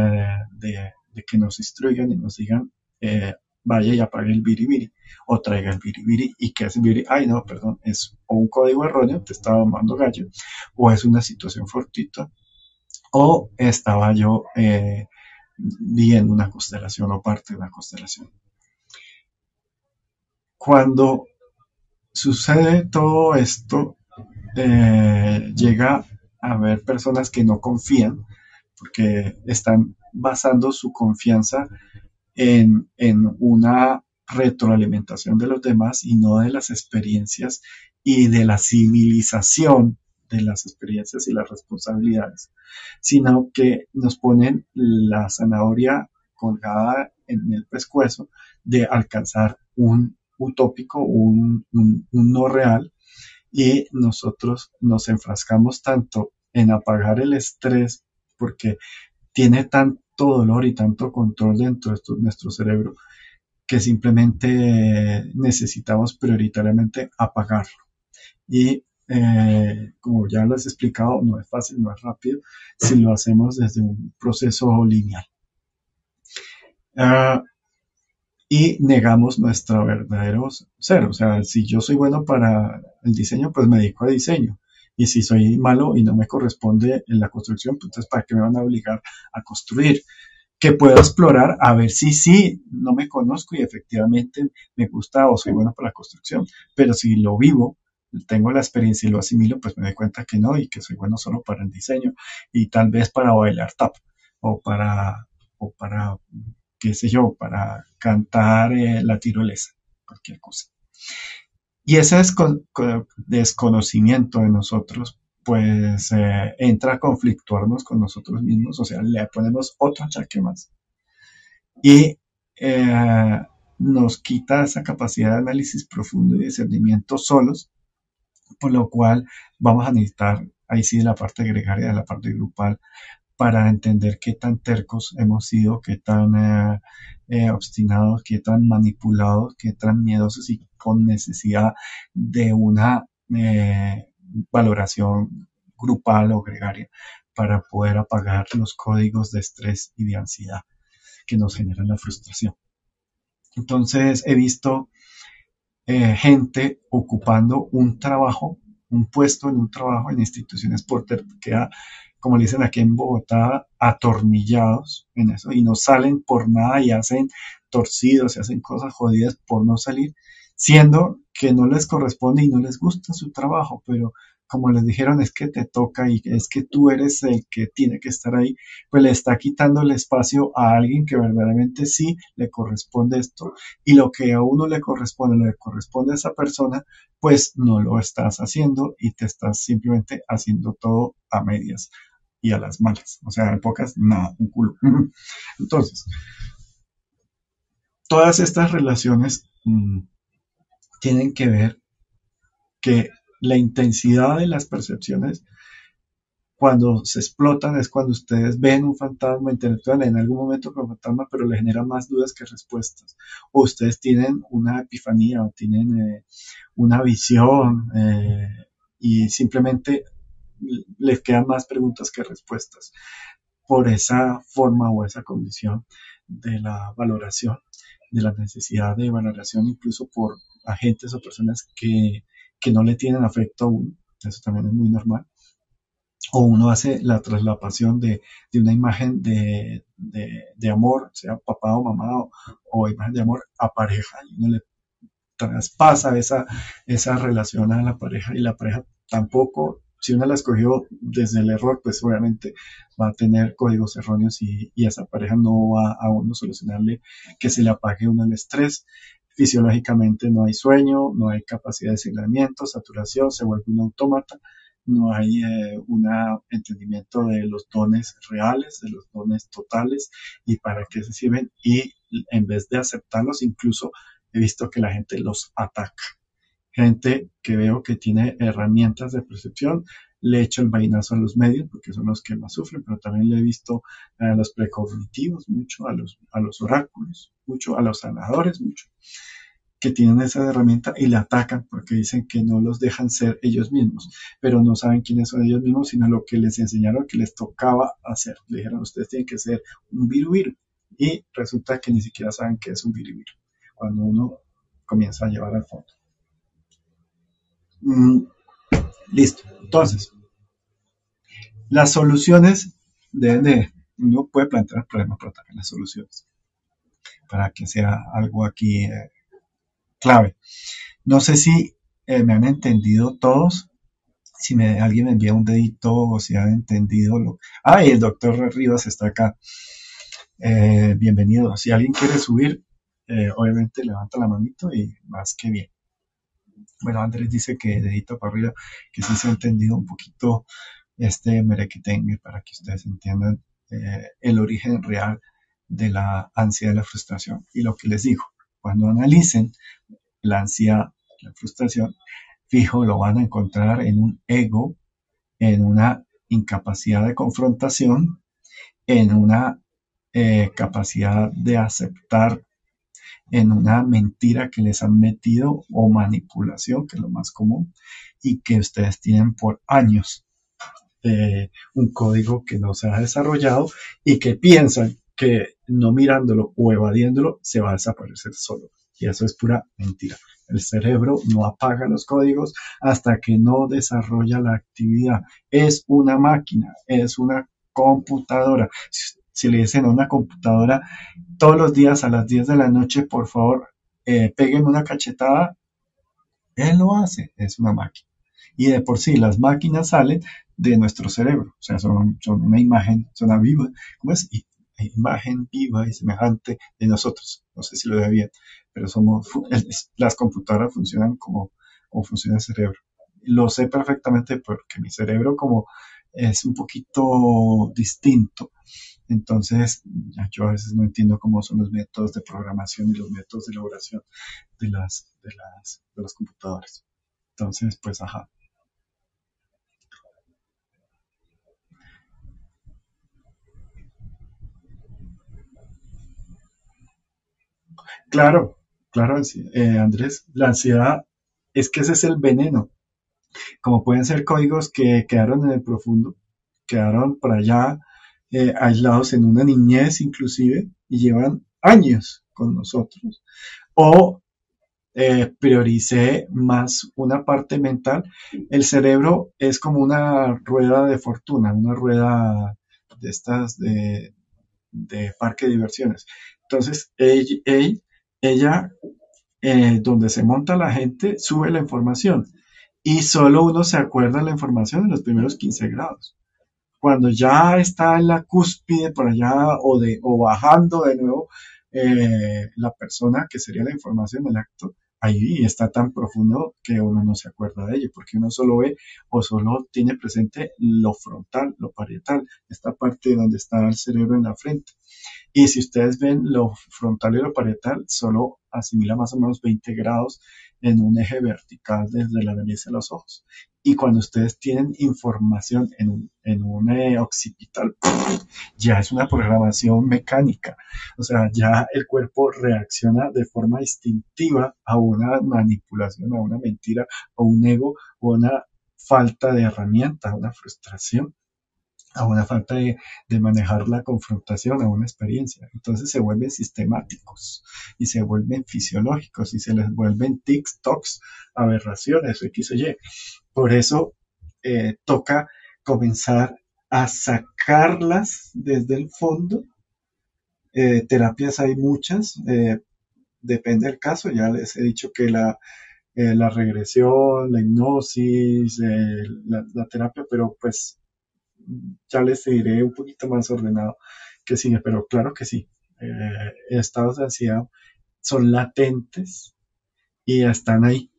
de, que nos instruyan y nos digan, eh, vaya y apague el biribiri o traiga el biribiri y que es el biribiri, ay no, perdón, es un código erróneo, te estaba mandando gallo, o es una situación fortuita, o estaba yo eh, viendo una constelación o parte de una constelación. Cuando sucede todo esto, eh, llega a haber personas que no confían porque están basando su confianza en, en, una retroalimentación de los demás y no de las experiencias y de la civilización de las experiencias y las responsabilidades, sino que nos ponen la zanahoria colgada en el pescuezo de alcanzar un utópico, un, un, no real, y nosotros nos enfrascamos tanto en apagar el estrés porque tiene tanto dolor y tanto control dentro de nuestro cerebro que simplemente necesitamos prioritariamente apagarlo. Y eh, como ya lo he explicado, no es fácil, no es rápido, si lo hacemos desde un proceso lineal. Ah, y negamos nuestro verdadero ser. O sea, si yo soy bueno para el diseño, pues me dedico a diseño. Y si soy malo y no me corresponde en la construcción, pues entonces ¿para qué me van a obligar a construir? Que puedo explorar a ver si sí, no me conozco y efectivamente me gusta o soy bueno para la construcción. Pero si lo vivo, tengo la experiencia y lo asimilo, pues me doy cuenta que no y que soy bueno solo para el diseño y tal vez para bailar tap o para, o para, qué sé yo, para cantar eh, la tirolesa, cualquier cosa. Y ese desconocimiento de nosotros, pues eh, entra a conflictuarnos con nosotros mismos, o sea, le ponemos otro achaque más. Y eh, nos quita esa capacidad de análisis profundo y discernimiento solos por lo cual vamos a necesitar ahí sí de la parte gregaria, de la parte grupal, para entender qué tan tercos hemos sido, qué tan eh, eh, obstinados, qué tan manipulados, qué tan miedosos y con necesidad de una eh, valoración grupal o gregaria para poder apagar los códigos de estrés y de ansiedad que nos generan la frustración. Entonces he visto gente ocupando un trabajo, un puesto en un trabajo en instituciones por queda, como le dicen aquí en Bogotá, atornillados en eso y no salen por nada y hacen torcidos y hacen cosas jodidas por no salir, siendo que no les corresponde y no les gusta su trabajo, pero como les dijeron, es que te toca y es que tú eres el que tiene que estar ahí, pues le está quitando el espacio a alguien que verdaderamente sí le corresponde esto. Y lo que a uno le corresponde, le corresponde a esa persona, pues no lo estás haciendo y te estás simplemente haciendo todo a medias y a las malas, o sea, en pocas, nada, un culo. Entonces, todas estas relaciones mm, tienen que ver que la intensidad de las percepciones cuando se explotan es cuando ustedes ven un fantasma, interactúan en algún momento con fantasma, pero le genera más dudas que respuestas. O ustedes tienen una epifanía o tienen eh, una visión eh, y simplemente les quedan más preguntas que respuestas por esa forma o esa condición de la valoración, de la necesidad de valoración incluso por agentes o personas que que no le tienen afecto a uno, eso también es muy normal. O uno hace la traslapación de, de una imagen de, de, amor, sea papá o mamá, o, imagen de amor a pareja, y uno le traspasa esa, esa relación a la pareja, y la pareja tampoco si uno la escogió desde el error, pues obviamente va a tener códigos erróneos y, y, esa pareja no va a uno solucionarle que se le apague uno el estrés, fisiológicamente no hay sueño, no hay capacidad de seguimiento, saturación, se vuelve un autómata, no hay un entendimiento de los dones reales, de los dones totales y para qué se sirven y en vez de aceptarlos incluso he visto que la gente los ataca. Gente que veo que tiene herramientas de percepción, le echo el vainazo a los medios porque son los que más sufren, pero también le he visto a los precognitivos, mucho a los, a los oráculos, mucho a los sanadores, mucho, que tienen esa herramienta y la atacan porque dicen que no los dejan ser ellos mismos, pero no saben quiénes son ellos mismos, sino lo que les enseñaron que les tocaba hacer. Le dijeron, ustedes tienen que ser un viru y resulta que ni siquiera saben qué es un viru cuando uno comienza a llevar al fondo. Mm, listo. Entonces, las soluciones deben de, uno puede plantear el problema, pero también las soluciones, para que sea algo aquí eh, clave. No sé si eh, me han entendido todos, si me, alguien me envía un dedito o si han entendido lo... Ah, y el doctor Rivas está acá. Eh, bienvenido. Si alguien quiere subir, obviamente levanta la manito y más que bien. Bueno, Andrés dice que dedito para arriba, que sí se ha entendido un poquito este merequetengue para que ustedes entiendan eh, el origen real de la ansiedad y la frustración. Y lo que les digo, cuando analicen la ansiedad, la frustración, fijo, lo van a encontrar en un ego, en una incapacidad de confrontación, en una eh, capacidad de aceptar en una mentira que les han metido o manipulación, que es lo más común, y que ustedes tienen por años. Eh, un código que no se ha desarrollado y que piensan que no mirándolo o evadiéndolo se va a desaparecer solo. Y eso es pura mentira. El cerebro no apaga los códigos hasta que no desarrolla la actividad. Es una máquina, es una computadora si le dicen a una computadora todos los días a las 10 de la noche, por favor, eh, una cachetada, él lo hace, es una máquina. Y de por sí, las máquinas salen de nuestro cerebro, o sea, son, son una imagen, son una viva, ¿cómo es? imagen viva y semejante de nosotros. No sé si lo veo bien, pero somos, las computadoras funcionan como, como funciona el cerebro. Lo sé perfectamente porque mi cerebro como es un poquito distinto entonces, yo a veces no entiendo cómo son los métodos de programación y los métodos de elaboración de las, de las, de los computadores. Entonces, pues, ajá. Claro, claro, eh, Andrés, la ansiedad es que ese es el veneno. Como pueden ser códigos que quedaron en el profundo, quedaron por allá eh, aislados en una niñez inclusive y llevan años con nosotros. O eh, prioricé más una parte mental. El cerebro es como una rueda de fortuna, una rueda de estas de, parque de diversiones. Entonces, ella, ella eh, donde se monta la gente, sube la información y solo uno se acuerda de la información en los primeros 15 grados cuando ya está en la cúspide por allá o, bajando de nuevo eh, la persona que sería la información del acto, ahí está tan profundo que uno no se acuerda de ello, porque uno solo ve o solo tiene presente lo frontal, lo parietal, esta parte donde está el cerebro en la frente. Y si ustedes ven lo frontal y lo parietal, solo asimila más o menos 20 grados en un eje vertical desde la nariz a los ojos. Y cuando ustedes tienen información en un, en un eh, occipital, ya es una programación mecánica. O sea, ya el cuerpo reacciona de forma instintiva a una manipulación, a una mentira, a un ego, o una falta de herramienta, a una frustración a una falta de, manejar la confrontación, a una experiencia. Entonces se vuelven sistemáticos y se vuelven fisiológicos y se les vuelven tics, tocs, aberraciones, X o Y. Por eso eh, toca comenzar a sacarlas desde el fondo. Eh, terapias hay muchas, eh, depende del caso, ya les he dicho que la, la regresión, la hipnosis, la, la, terapia, pero pues ya les diré un poquito más ordenado que sigue, pero claro que sí. Eh, estados de ansiedad son latentes y están ahí.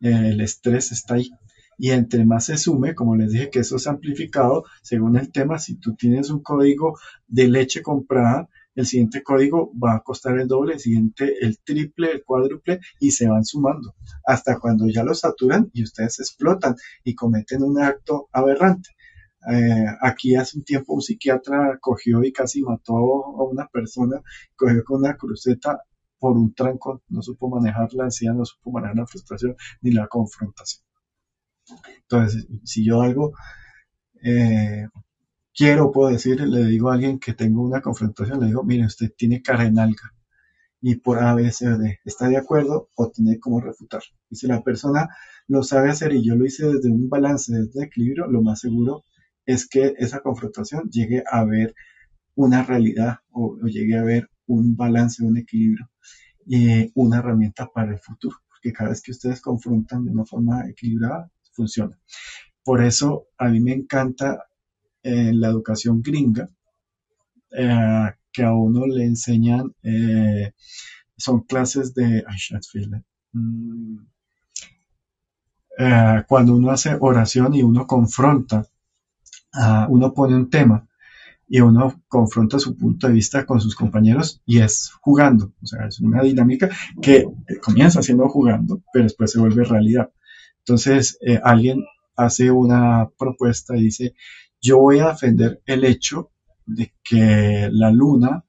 Eh, el estrés está ahí. y entre más se sume, como les dije que eso es amplificado según el tema, si tú tienes un código de leche comprada, el siguiente código va a costar el doble, el siguiente el triple, el cuádruple y se van sumando hasta cuando ya lo saturan y ustedes explotan y cometen un acto aberrante. Eh, aquí hace un tiempo un psiquiatra cogió y casi mató a una persona, cogió con una cruceta por un tranco, no supo manejar la ansiedad, no supo manejar la frustración ni la confrontación. Entonces, si yo algo eh, quiero, puedo decir, le digo a alguien que tengo una confrontación, le digo, mire, usted tiene cara en alga y por A, B, C D, ¿está de acuerdo o tiene como refutar? Y si la persona lo sabe hacer y yo lo hice desde un balance, desde equilibrio, lo más seguro es que esa confrontación llegue a ver una realidad o, llegue a ver un balance, un equilibrio y una herramienta para el futuro, porque cada vez que ustedes confrontan de una forma equilibrada, funciona. Por eso a mí me encanta eh, la educación gringa, eh, que a uno le enseñan, eh, son clases de, mm, cuando uno hace oración y uno confronta, uno pone un tema y uno confronta su punto de vista con sus compañeros y es jugando, o sea, es una dinámica que comienza siendo jugando, pero después se vuelve realidad. Entonces, alguien hace una propuesta y dice, yo voy a defender el hecho de que la luna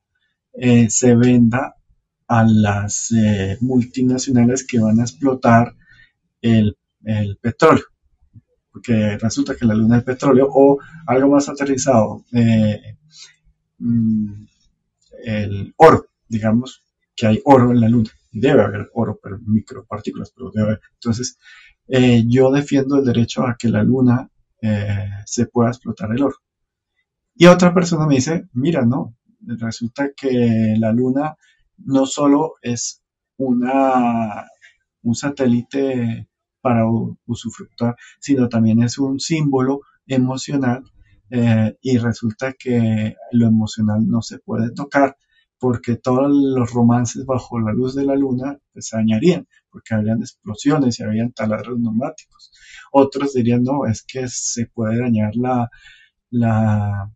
eh, se venda a las eh, multinacionales que van a explotar el, petróleo, porque resulta que la luna es petróleo o algo más aterrizado, eh, mm, el oro, digamos que hay oro en la luna, debe haber oro, pero micropartículas, pero debe haber. Entonces, yo defiendo el derecho a que la luna eh, se pueda explotar el oro. Y otra persona me dice, mira, no, resulta que la luna no solo es una, un satélite para usufructuar, sino también es un símbolo emocional eh, y resulta que lo emocional no se puede tocar porque todos los romances bajo la luz de la luna pues, se dañarían, porque habrían explosiones y habrían taladros neumáticos. Otros dirían, no, es que se puede dañar la, la,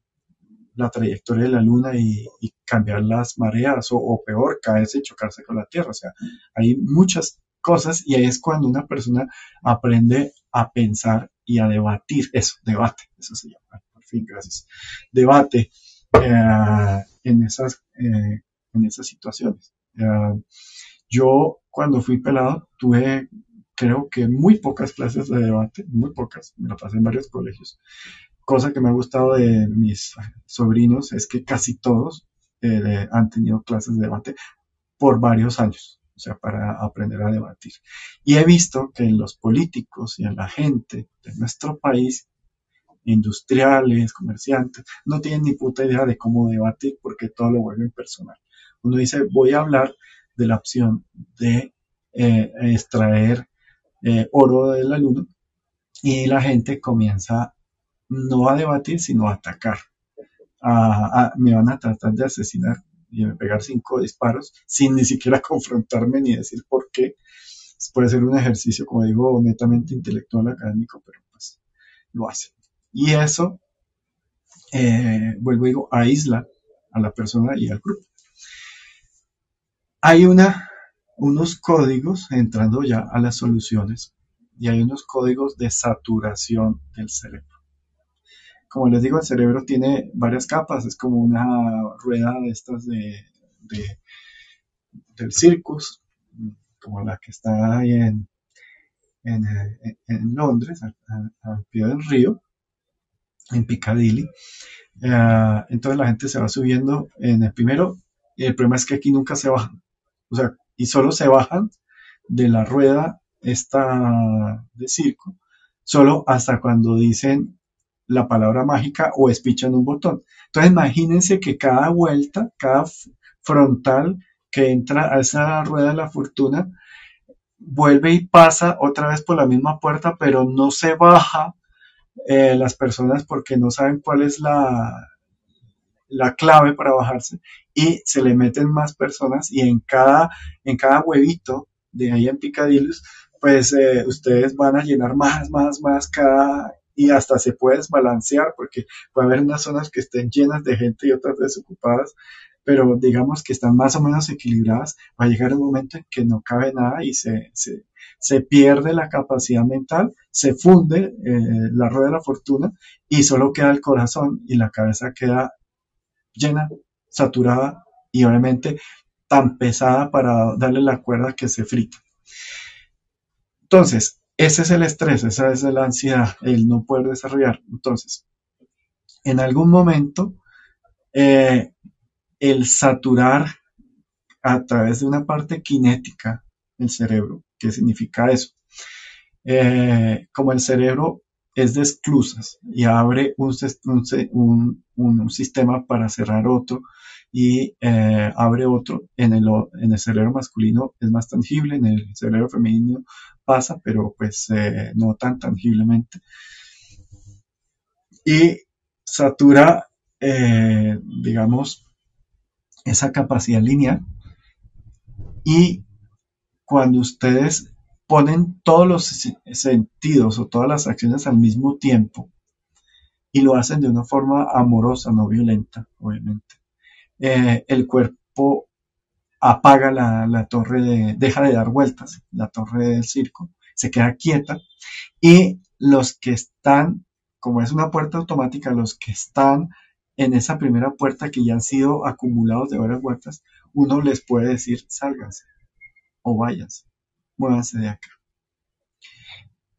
trayectoria de la luna y, cambiar las mareas, o, peor, caerse y chocarse con la Tierra. O sea, hay muchas cosas y ahí es cuando una persona aprende a pensar y a debatir. Eso, debate, eso se llama. Por fin, gracias. Debate eh, en, esas, eh, en esas situaciones. Eh, yo cuando fui pelado tuve creo que muy pocas clases de debate, muy pocas, me lo pasé en varios colegios. Cosa que me ha gustado de mis sobrinos es que casi todos han tenido clases de debate por varios años, sea, para aprender a debatir. Y he visto que en los políticos y en la gente de nuestro país industriales, comerciantes, no tienen ni puta idea de cómo debatir porque todo lo vuelve personal. Uno dice, voy a hablar de la opción de eh, extraer eh, oro de la luna y la gente comienza no a debatir, sino a atacar. me van a tratar de asesinar y me pegar cinco disparos sin ni siquiera confrontarme ni decir por qué. Puede ser un ejercicio, como digo, netamente intelectual académico, pero pues lo hace. Y eso, eh, vuelvo a digo, aísla a la persona y al grupo. Hay una, unos códigos, entrando ya a las soluciones, y hay unos códigos de saturación del cerebro. Como les digo, el cerebro tiene varias capas, es como una rueda de estas de, del circus, como la que está ahí en, en, Londres, al pie del río, en Piccadilly. Eh, entonces la gente se va subiendo en el primero. Y el problema es que aquí nunca se bajan. O sea, y solo se bajan de la rueda esta de circo, solo hasta cuando dicen la palabra mágica o espichan un botón. Entonces imagínense que cada vuelta, cada frontal que entra a esa rueda de la fortuna, vuelve y pasa otra vez por la misma puerta, pero no se baja eh, las personas porque no saben cuál es la, la clave para bajarse y se le meten más personas y en cada, en cada huevito de ahí en Picadillos pues eh, ustedes van a llenar más, más, más cada y hasta se puede desbalancear porque puede haber unas zonas que estén llenas de gente y otras desocupadas, pero digamos que están más o menos equilibradas, va a llegar un momento en que no cabe nada y se, se, se pierde la capacidad mental, se funde eh, la rueda de la fortuna y solo queda el corazón y la cabeza queda llena, saturada y obviamente tan pesada para darle la cuerda que se frita. Entonces, ese es el estrés, esa es la ansiedad, el no poder desarrollar. Entonces, en algún momento, eh, el saturar a través de una parte cinética el cerebro, ¿qué significa eso? Eh, como el cerebro es de esclusas y abre un, un, sistema para cerrar otro y eh, abre otro. En el, en el cerebro masculino es más tangible, en el cerebro femenino pasa, pero pues no tan tangiblemente. Y satura, eh, digamos, esa capacidad lineal. Y cuando ustedes ponen todos los sentidos o todas las acciones al mismo tiempo y lo hacen de una forma amorosa, no violenta, obviamente, eh, el cuerpo apaga la, torre, de, deja de dar vueltas, la torre del circo, se queda quieta y los que están, como es una puerta automática, los que están en esa primera puerta que ya han sido acumulados de varias vueltas, uno les puede decir, sálganse o váyanse muévanse de acá.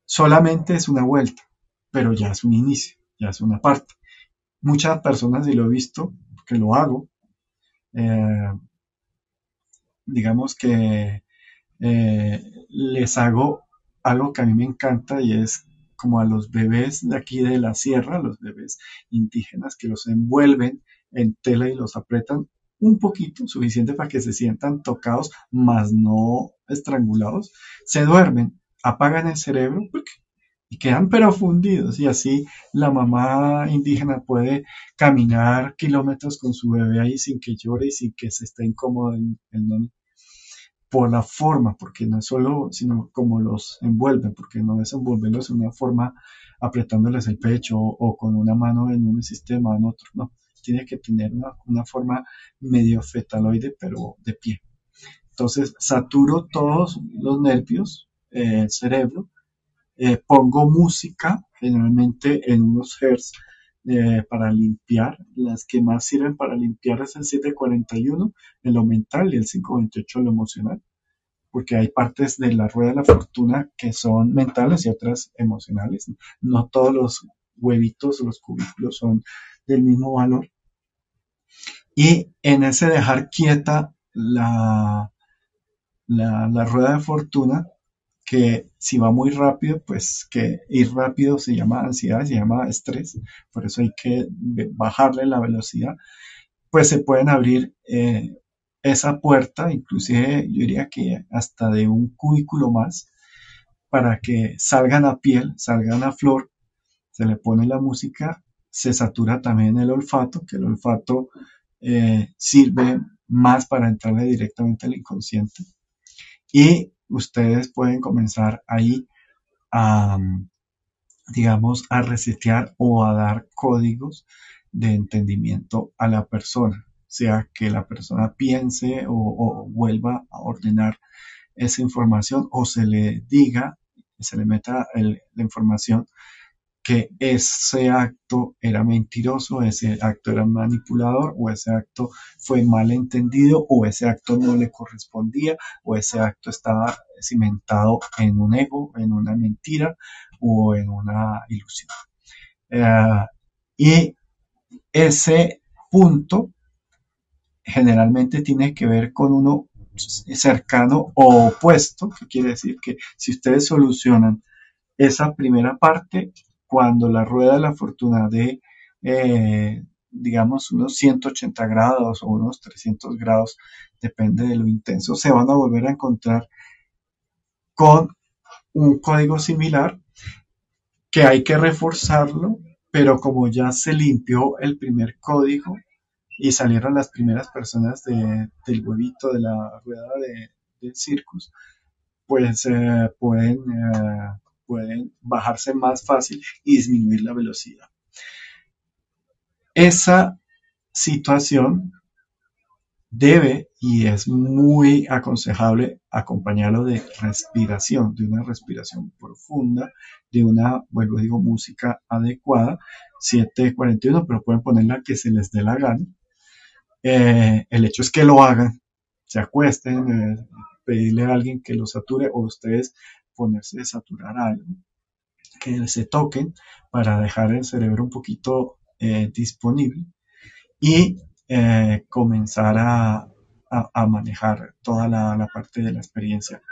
Solamente es una vuelta, pero ya es un inicio, ya es una parte. Muchas personas, y lo he visto, que lo hago, eh, digamos que eh, les hago algo que a mí me encanta y es como a los bebés de aquí de la sierra, los bebés indígenas que los envuelven en tela y los apretan un poquito, suficiente para que se sientan tocados, mas no estrangulados, se duermen, apagan el cerebro y quedan pero fundidos. Y así la mamá indígena puede caminar kilómetros con su bebé ahí sin que llore y sin que se esté incómodo el, el Por la forma, porque no es solo, sino como los envuelven, porque no es envolverlos en una forma apretándoles el pecho o, con una mano en un sistema, en otro, no tiene que tener una, forma medio fetaloide, pero de pie. Entonces, saturo todos los nervios, el cerebro, eh, pongo música, generalmente en unos hertz, eh, para limpiar. Las que más sirven para limpiar es el 741, en lo mental, y el 528, en lo emocional, porque hay partes de la rueda de la fortuna que son mentales y otras emocionales. No todos los huevitos los cubículos son del mismo valor. Y en ese dejar quieta la, la, rueda de fortuna, que si va muy rápido, pues que ir rápido se llama ansiedad, se llama estrés, por eso hay que bajarle la velocidad, pues se pueden abrir eh, esa puerta, inclusive yo diría que hasta de un cubículo más, para que salgan a piel, salgan a flor, se le pone la música, se satura también el olfato, que el olfato eh, sirve más para entrarle directamente al inconsciente. Y ustedes pueden comenzar ahí a, digamos, a resetear o a dar códigos de entendimiento a la persona, sea que la persona piense o, vuelva a ordenar esa información o se le diga, se le meta la información que ese acto era mentiroso, ese acto era manipulador o ese acto fue mal entendido o ese acto no le correspondía o ese acto estaba cimentado en un ego, en una mentira o en una ilusión. Eh, y ese punto generalmente tiene que ver con uno cercano o opuesto, que quiere decir que si ustedes solucionan esa primera parte, cuando la rueda de la fortuna de, eh, digamos, unos 180 grados o unos 300 grados, depende de lo intenso, se van a volver a encontrar con un código similar que hay que reforzarlo, pero como ya se limpió el primer código y salieron las primeras personas del huevito de la rueda de, del circus, pues eh, pueden, eh, pueden bajarse más fácil y disminuir la velocidad. Esa situación debe y es muy aconsejable acompañarlo de respiración, de una respiración profunda, de una, vuelvo digo, música adecuada, 741, pero pueden ponerla que se les dé la gana. Eh, el hecho es que lo hagan, se acuesten, eh, pedirle a alguien que lo sature o ustedes ponerse a saturar algo, que se toquen para dejar el cerebro un poquito eh, disponible y eh, comenzar a, manejar toda la, parte de la experiencia,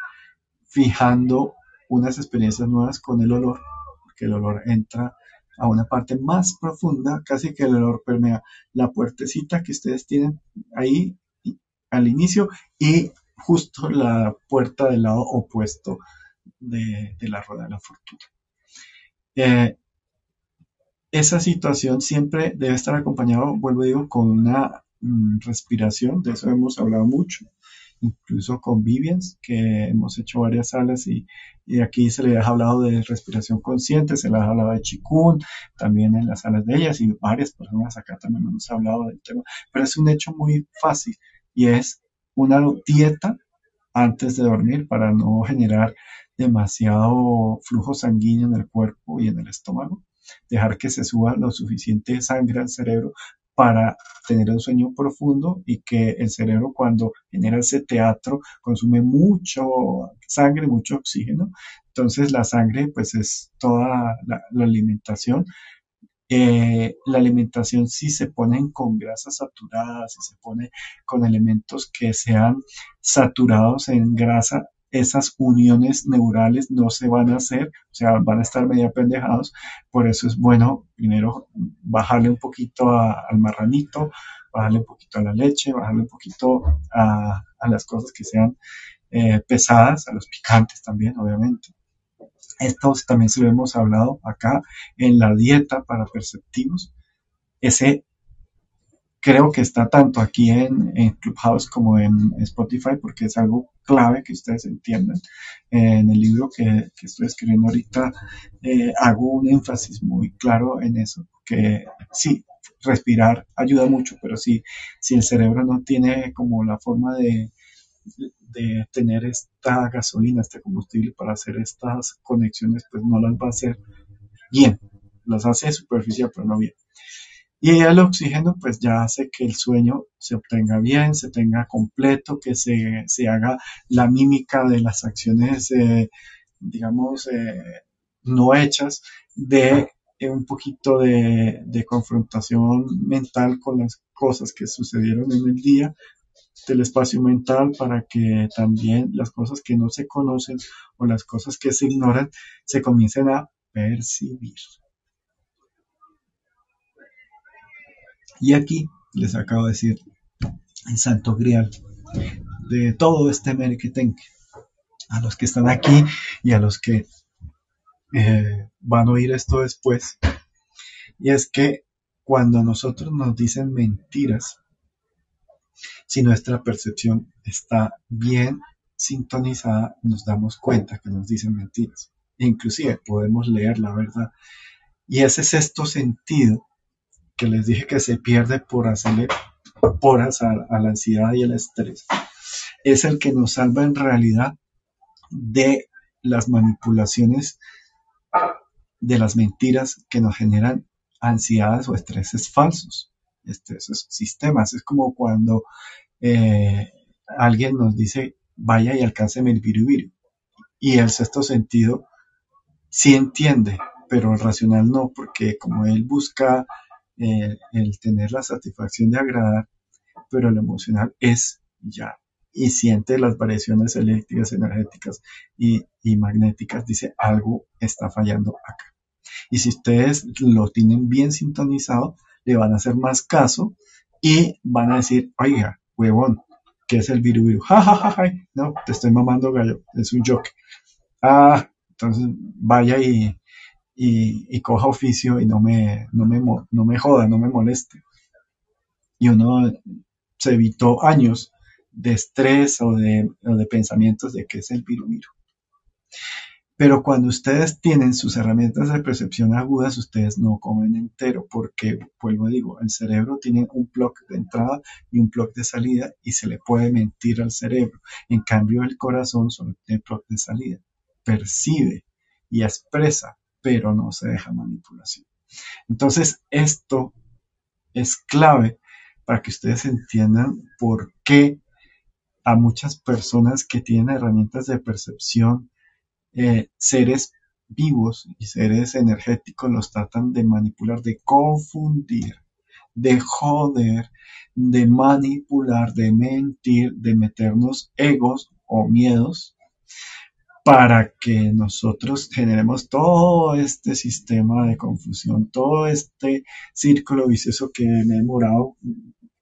fijando unas experiencias nuevas con el olor, porque el olor entra a una parte más profunda, casi que el olor permea la puertecita que ustedes tienen ahí al inicio y justo la puerta del lado opuesto de, la rueda de la fortuna. Eh, esa situación siempre debe estar acompañado, vuelvo a digo, con una mm, respiración, de eso hemos hablado mucho, incluso con Vivians, que hemos hecho varias salas y, aquí se le ha hablado de respiración consciente, se le ha hablado de Chikun, también en las salas de ellas y varias personas acá también hemos hablado del tema, pero es un hecho muy fácil y es una dieta antes de dormir para no generar demasiado flujo sanguíneo en el cuerpo y en el estómago dejar que se suba lo suficiente sangre al cerebro para tener un sueño profundo y que el cerebro cuando genera ese teatro consume mucho sangre, mucho oxígeno. Entonces la sangre pues es toda la, alimentación. Eh, la alimentación si se pone con grasas saturadas, si se pone con elementos que sean saturados en grasa, esas uniones neurales no se van a hacer, o sea, van a estar media pendejados. Por eso es bueno primero bajarle un poquito al marranito, bajarle un poquito a la leche, bajarle un poquito a, las cosas que sean eh, pesadas, a los picantes también, obviamente. Esto también se lo hemos hablado acá en la dieta para perceptivos. Ese creo que está tanto aquí en, Clubhouse como en Spotify porque es algo clave que ustedes entiendan. en el libro que, estoy escribiendo ahorita eh, hago un énfasis muy claro en eso, que sí, respirar ayuda mucho, pero si, si el cerebro no tiene como la forma de, de tener esta gasolina, este combustible para hacer estas conexiones, pues no las va a hacer bien. Las hace superficial, pero no bien. Y el oxígeno pues ya hace que el sueño se obtenga bien, se tenga completo, que se, haga la mímica de las acciones, eh, digamos, eh, no hechas, de un poquito de, confrontación mental con las cosas que sucedieron en el día, del espacio mental para que también las cosas que no se conocen o las cosas que se ignoran se comiencen a percibir. Y aquí les acabo de decir el santo grial de todo este merequetenque. A los que están aquí y a los que eh, van a oír esto después. Y es que cuando nosotros nos dicen mentiras, si nuestra percepción está bien sintonizada, nos damos cuenta que nos dicen mentiras. E inclusive podemos leer la verdad. Y ese sexto sentido que les dije que se pierde por hacerle poras a, la ansiedad y el estrés, es el que nos salva en realidad de las manipulaciones, de las mentiras que nos generan ansiedades o estreses falsos, estreses sistemas. Es como cuando eh, alguien nos dice, vaya y alcánceme el viru, Y el sexto sentido sí entiende, pero el racional no, porque como él busca el tener la satisfacción de agradar, pero el emocional es ya. Y siente las variaciones eléctricas, energéticas y, magnéticas, dice algo está fallando acá. Y si ustedes lo tienen bien sintonizado, le van a hacer más caso y van a decir, oiga, huevón, ¿qué es el viru viru? Ja, ja, ja, ja, no, te estoy mamando gallo, es un joke. Ah, entonces vaya y, y, coja oficio y no me, no, me, no me joda, no me moleste. Y uno se evitó años de estrés o de, de pensamientos de que es el pirumiru. Pero cuando ustedes tienen sus herramientas de percepción agudas, ustedes no comen entero, porque, vuelvo a digo, el cerebro tiene un plug de entrada y un plug de salida y se le puede mentir al cerebro. En cambio, el corazón solo tiene plug de salida. Percibe y expresa, pero no se deja manipulación. Entonces, esto es clave para que ustedes entiendan por qué a muchas personas que tienen herramientas de percepción eh, seres vivos y seres energéticos los tratan de manipular, de confundir, de joder, de manipular, de mentir, de meternos egos o miedos para que nosotros generemos todo este sistema de confusión, todo este círculo vicioso que me he demorado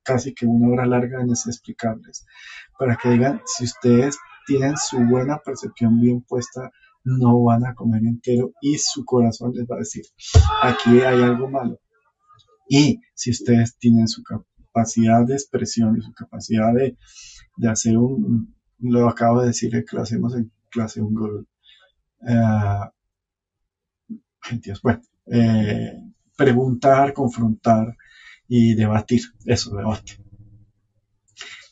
casi que una hora larga en explicarles, para que digan si ustedes tienen su buena percepción bien puesta, no van a comer entero y su corazón les va a decir, aquí hay algo malo. Y si ustedes tienen su capacidad de expresión y su capacidad de, hacer un, lo acabo de decir que lo hacemos en clase, un gol. Bueno, eh, preguntar, confrontar y debatir, eso, debate.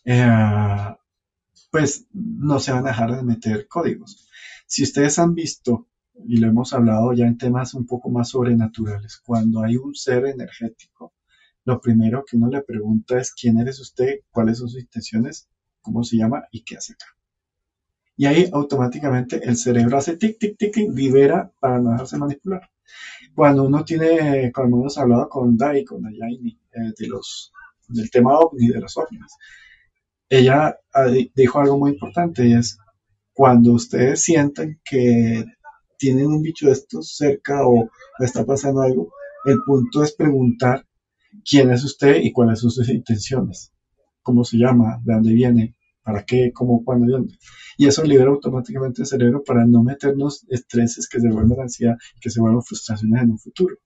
Eh, pues no se van a dejar de meter códigos. Si ustedes han visto, y lo hemos hablado ya en temas un poco más sobrenaturales, cuando hay un ser energético, lo primero que uno le pregunta es quién eres usted, cuáles son sus intenciones, cómo se llama y qué hace acá. Y ahí automáticamente el cerebro hace tic, tic, tic, tic, libera para no dejarse manipular. Cuando uno tiene, cuando hemos hablado con Dai, con Dayani, eh, de los, del tema ovni, de los ovnis, ella ah, dijo algo muy importante y es cuando ustedes sientan que tienen un bicho de estos cerca o está pasando algo, el punto es preguntar quién es usted y cuáles son sus intenciones, cómo se llama, de dónde viene, para qué, cómo, cuándo y dónde. Y eso libera automáticamente el cerebro para no meternos estreses que se vuelvan ansiedad, que se vuelvan frustraciones en un futuro.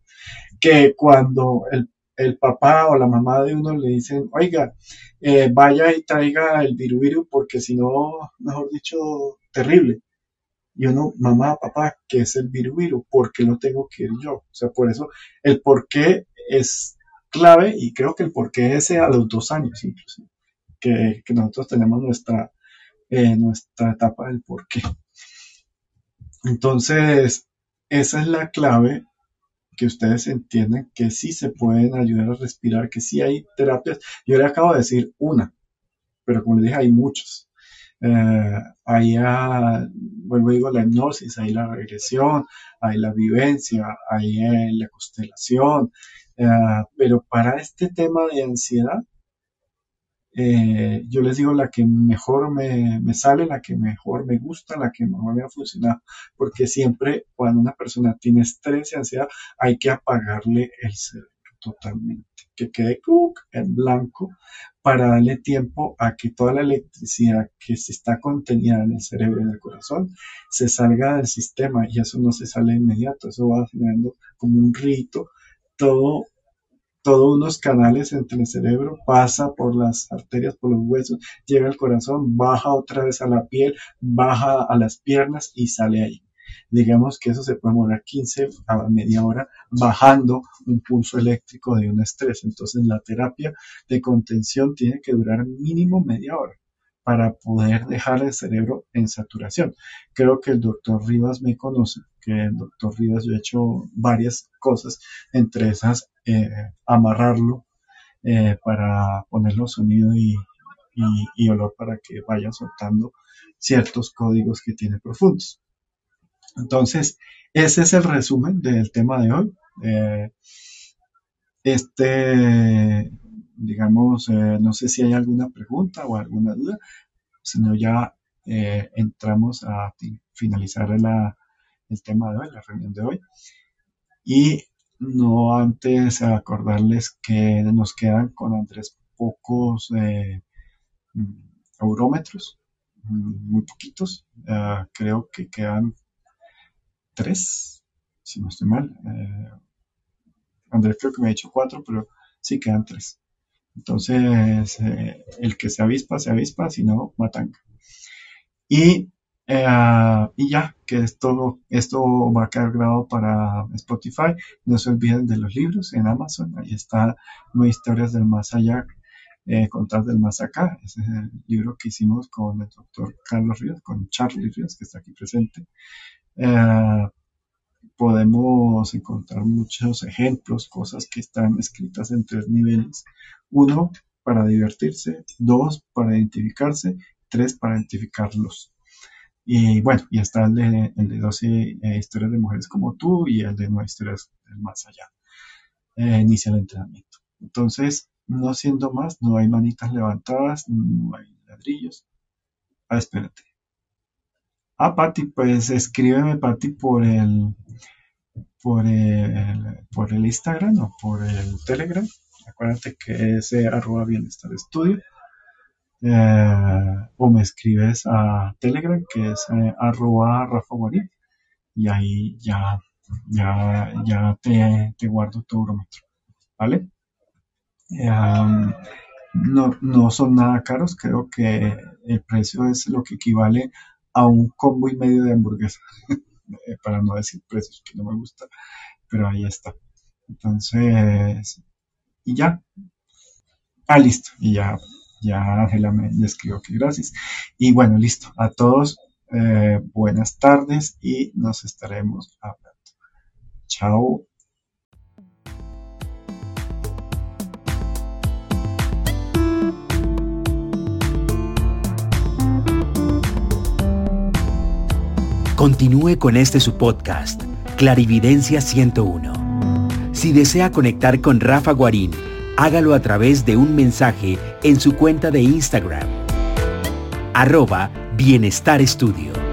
Que cuando el el papá o la mamá de uno le dicen, oiga, eh, vaya y traiga el viruviru porque si no, mejor dicho, terrible. Y uno, mamá, papá, ¿qué es el viruviru? ¿Por qué lo tengo que ir yo? O sea, por eso el por qué es clave y creo que el por qué es a los dos años inclusive, que, nosotros tenemos nuestra, eh, nuestra etapa del por qué. Entonces, esa es la clave que ustedes entienden que sí se pueden ayudar a respirar, que sí hay terapias. Yo le acabo de decir una, pero como les dije, hay muchas. Eh, hay, ah, vuelvo a digo, la hipnosis, hay la regresión, hay la vivencia, hay eh, la constelación, eh, pero para este tema de ansiedad, eh, yo les digo la que mejor me, sale, la que mejor me gusta, la que mejor me ha funcionado, porque siempre cuando una persona tiene estrés y ansiedad hay que apagarle el cerebro totalmente, que quede en blanco para darle tiempo a que toda la electricidad que se está contenida en el cerebro y en el corazón se salga del sistema y eso no se sale inmediato, eso va generando como un rito todo todos unos canales entre el cerebro, pasa por las arterias, por los huesos, llega al corazón, baja otra vez a la piel, baja a las piernas y sale ahí. Digamos que eso se puede mover 15 a media hora bajando un pulso eléctrico de un estrés. Entonces la terapia de contención tiene que durar mínimo media hora para poder dejar el cerebro en saturación. Creo que el doctor Rivas me conoce, que el doctor Rivas yo he hecho varias cosas, entre esas eh, amarrarlo eh, para ponerlo sonido y, olor para que vaya soltando ciertos códigos que tiene profundos. Entonces, ese es el resumen del tema de hoy. Eh, este digamos, eh, no sé si hay alguna pregunta o alguna duda, sino ya entramos a finalizar el tema de hoy, la reunión de hoy. Y no antes acordarles que nos quedan con Andrés pocos eh, eurómetros, muy poquitos. creo que quedan tres, si no estoy mal. Andrés creo que me ha dicho cuatro, pero sí quedan tres. Entonces, eh, el que se avispa, se avispa, si no, matan. Y Eh, y ya, que esto, esto va a quedar grabado para Spotify. No se olviden de los libros en Amazon. Ahí está No Historias del Más Allá, eh, Contar del Más Acá. Ese es el libro que hicimos con el doctor Carlos Ríos, con Charlie Ríos, que está aquí presente. Eh, podemos encontrar muchos ejemplos, cosas que están escritas en tres niveles. Uno, para divertirse. Dos, para identificarse. Tres, para identificarlos. Y bueno, y está el de, el de 12 eh, historias de mujeres como tú y el de 9 historias más allá. Eh, inicia el entrenamiento. Entonces, no siendo más, no hay manitas levantadas, no hay ladrillos. Ah, espérate. Ah, Pati, pues escríbeme, Pati, por el, por el, por el Instagram o por el Telegram. Acuérdate que es arroba bienestar estudio. Eh, o me escribes a Telegram que es eh, arroba Rafa Guarín y ahí ya, ya, ya te, te guardo tu eurómetro, ¿vale? No, no son nada caros, creo que el precio es lo que equivale a un combo y medio de hamburguesa, para no decir precios que no me gusta, pero ahí está. Entonces, y ya. Ah, listo, y ya ya Ángela me, escribió que gracias. Y bueno, listo. A todos, eh, buenas tardes y nos estaremos hablando. Chao. Continúe con este su podcast, Clarividencia 101. Si desea conectar con Rafa Guarín, hágalo a través de un mensaje en su cuenta de Instagram. Arroba Bienestar Estudio.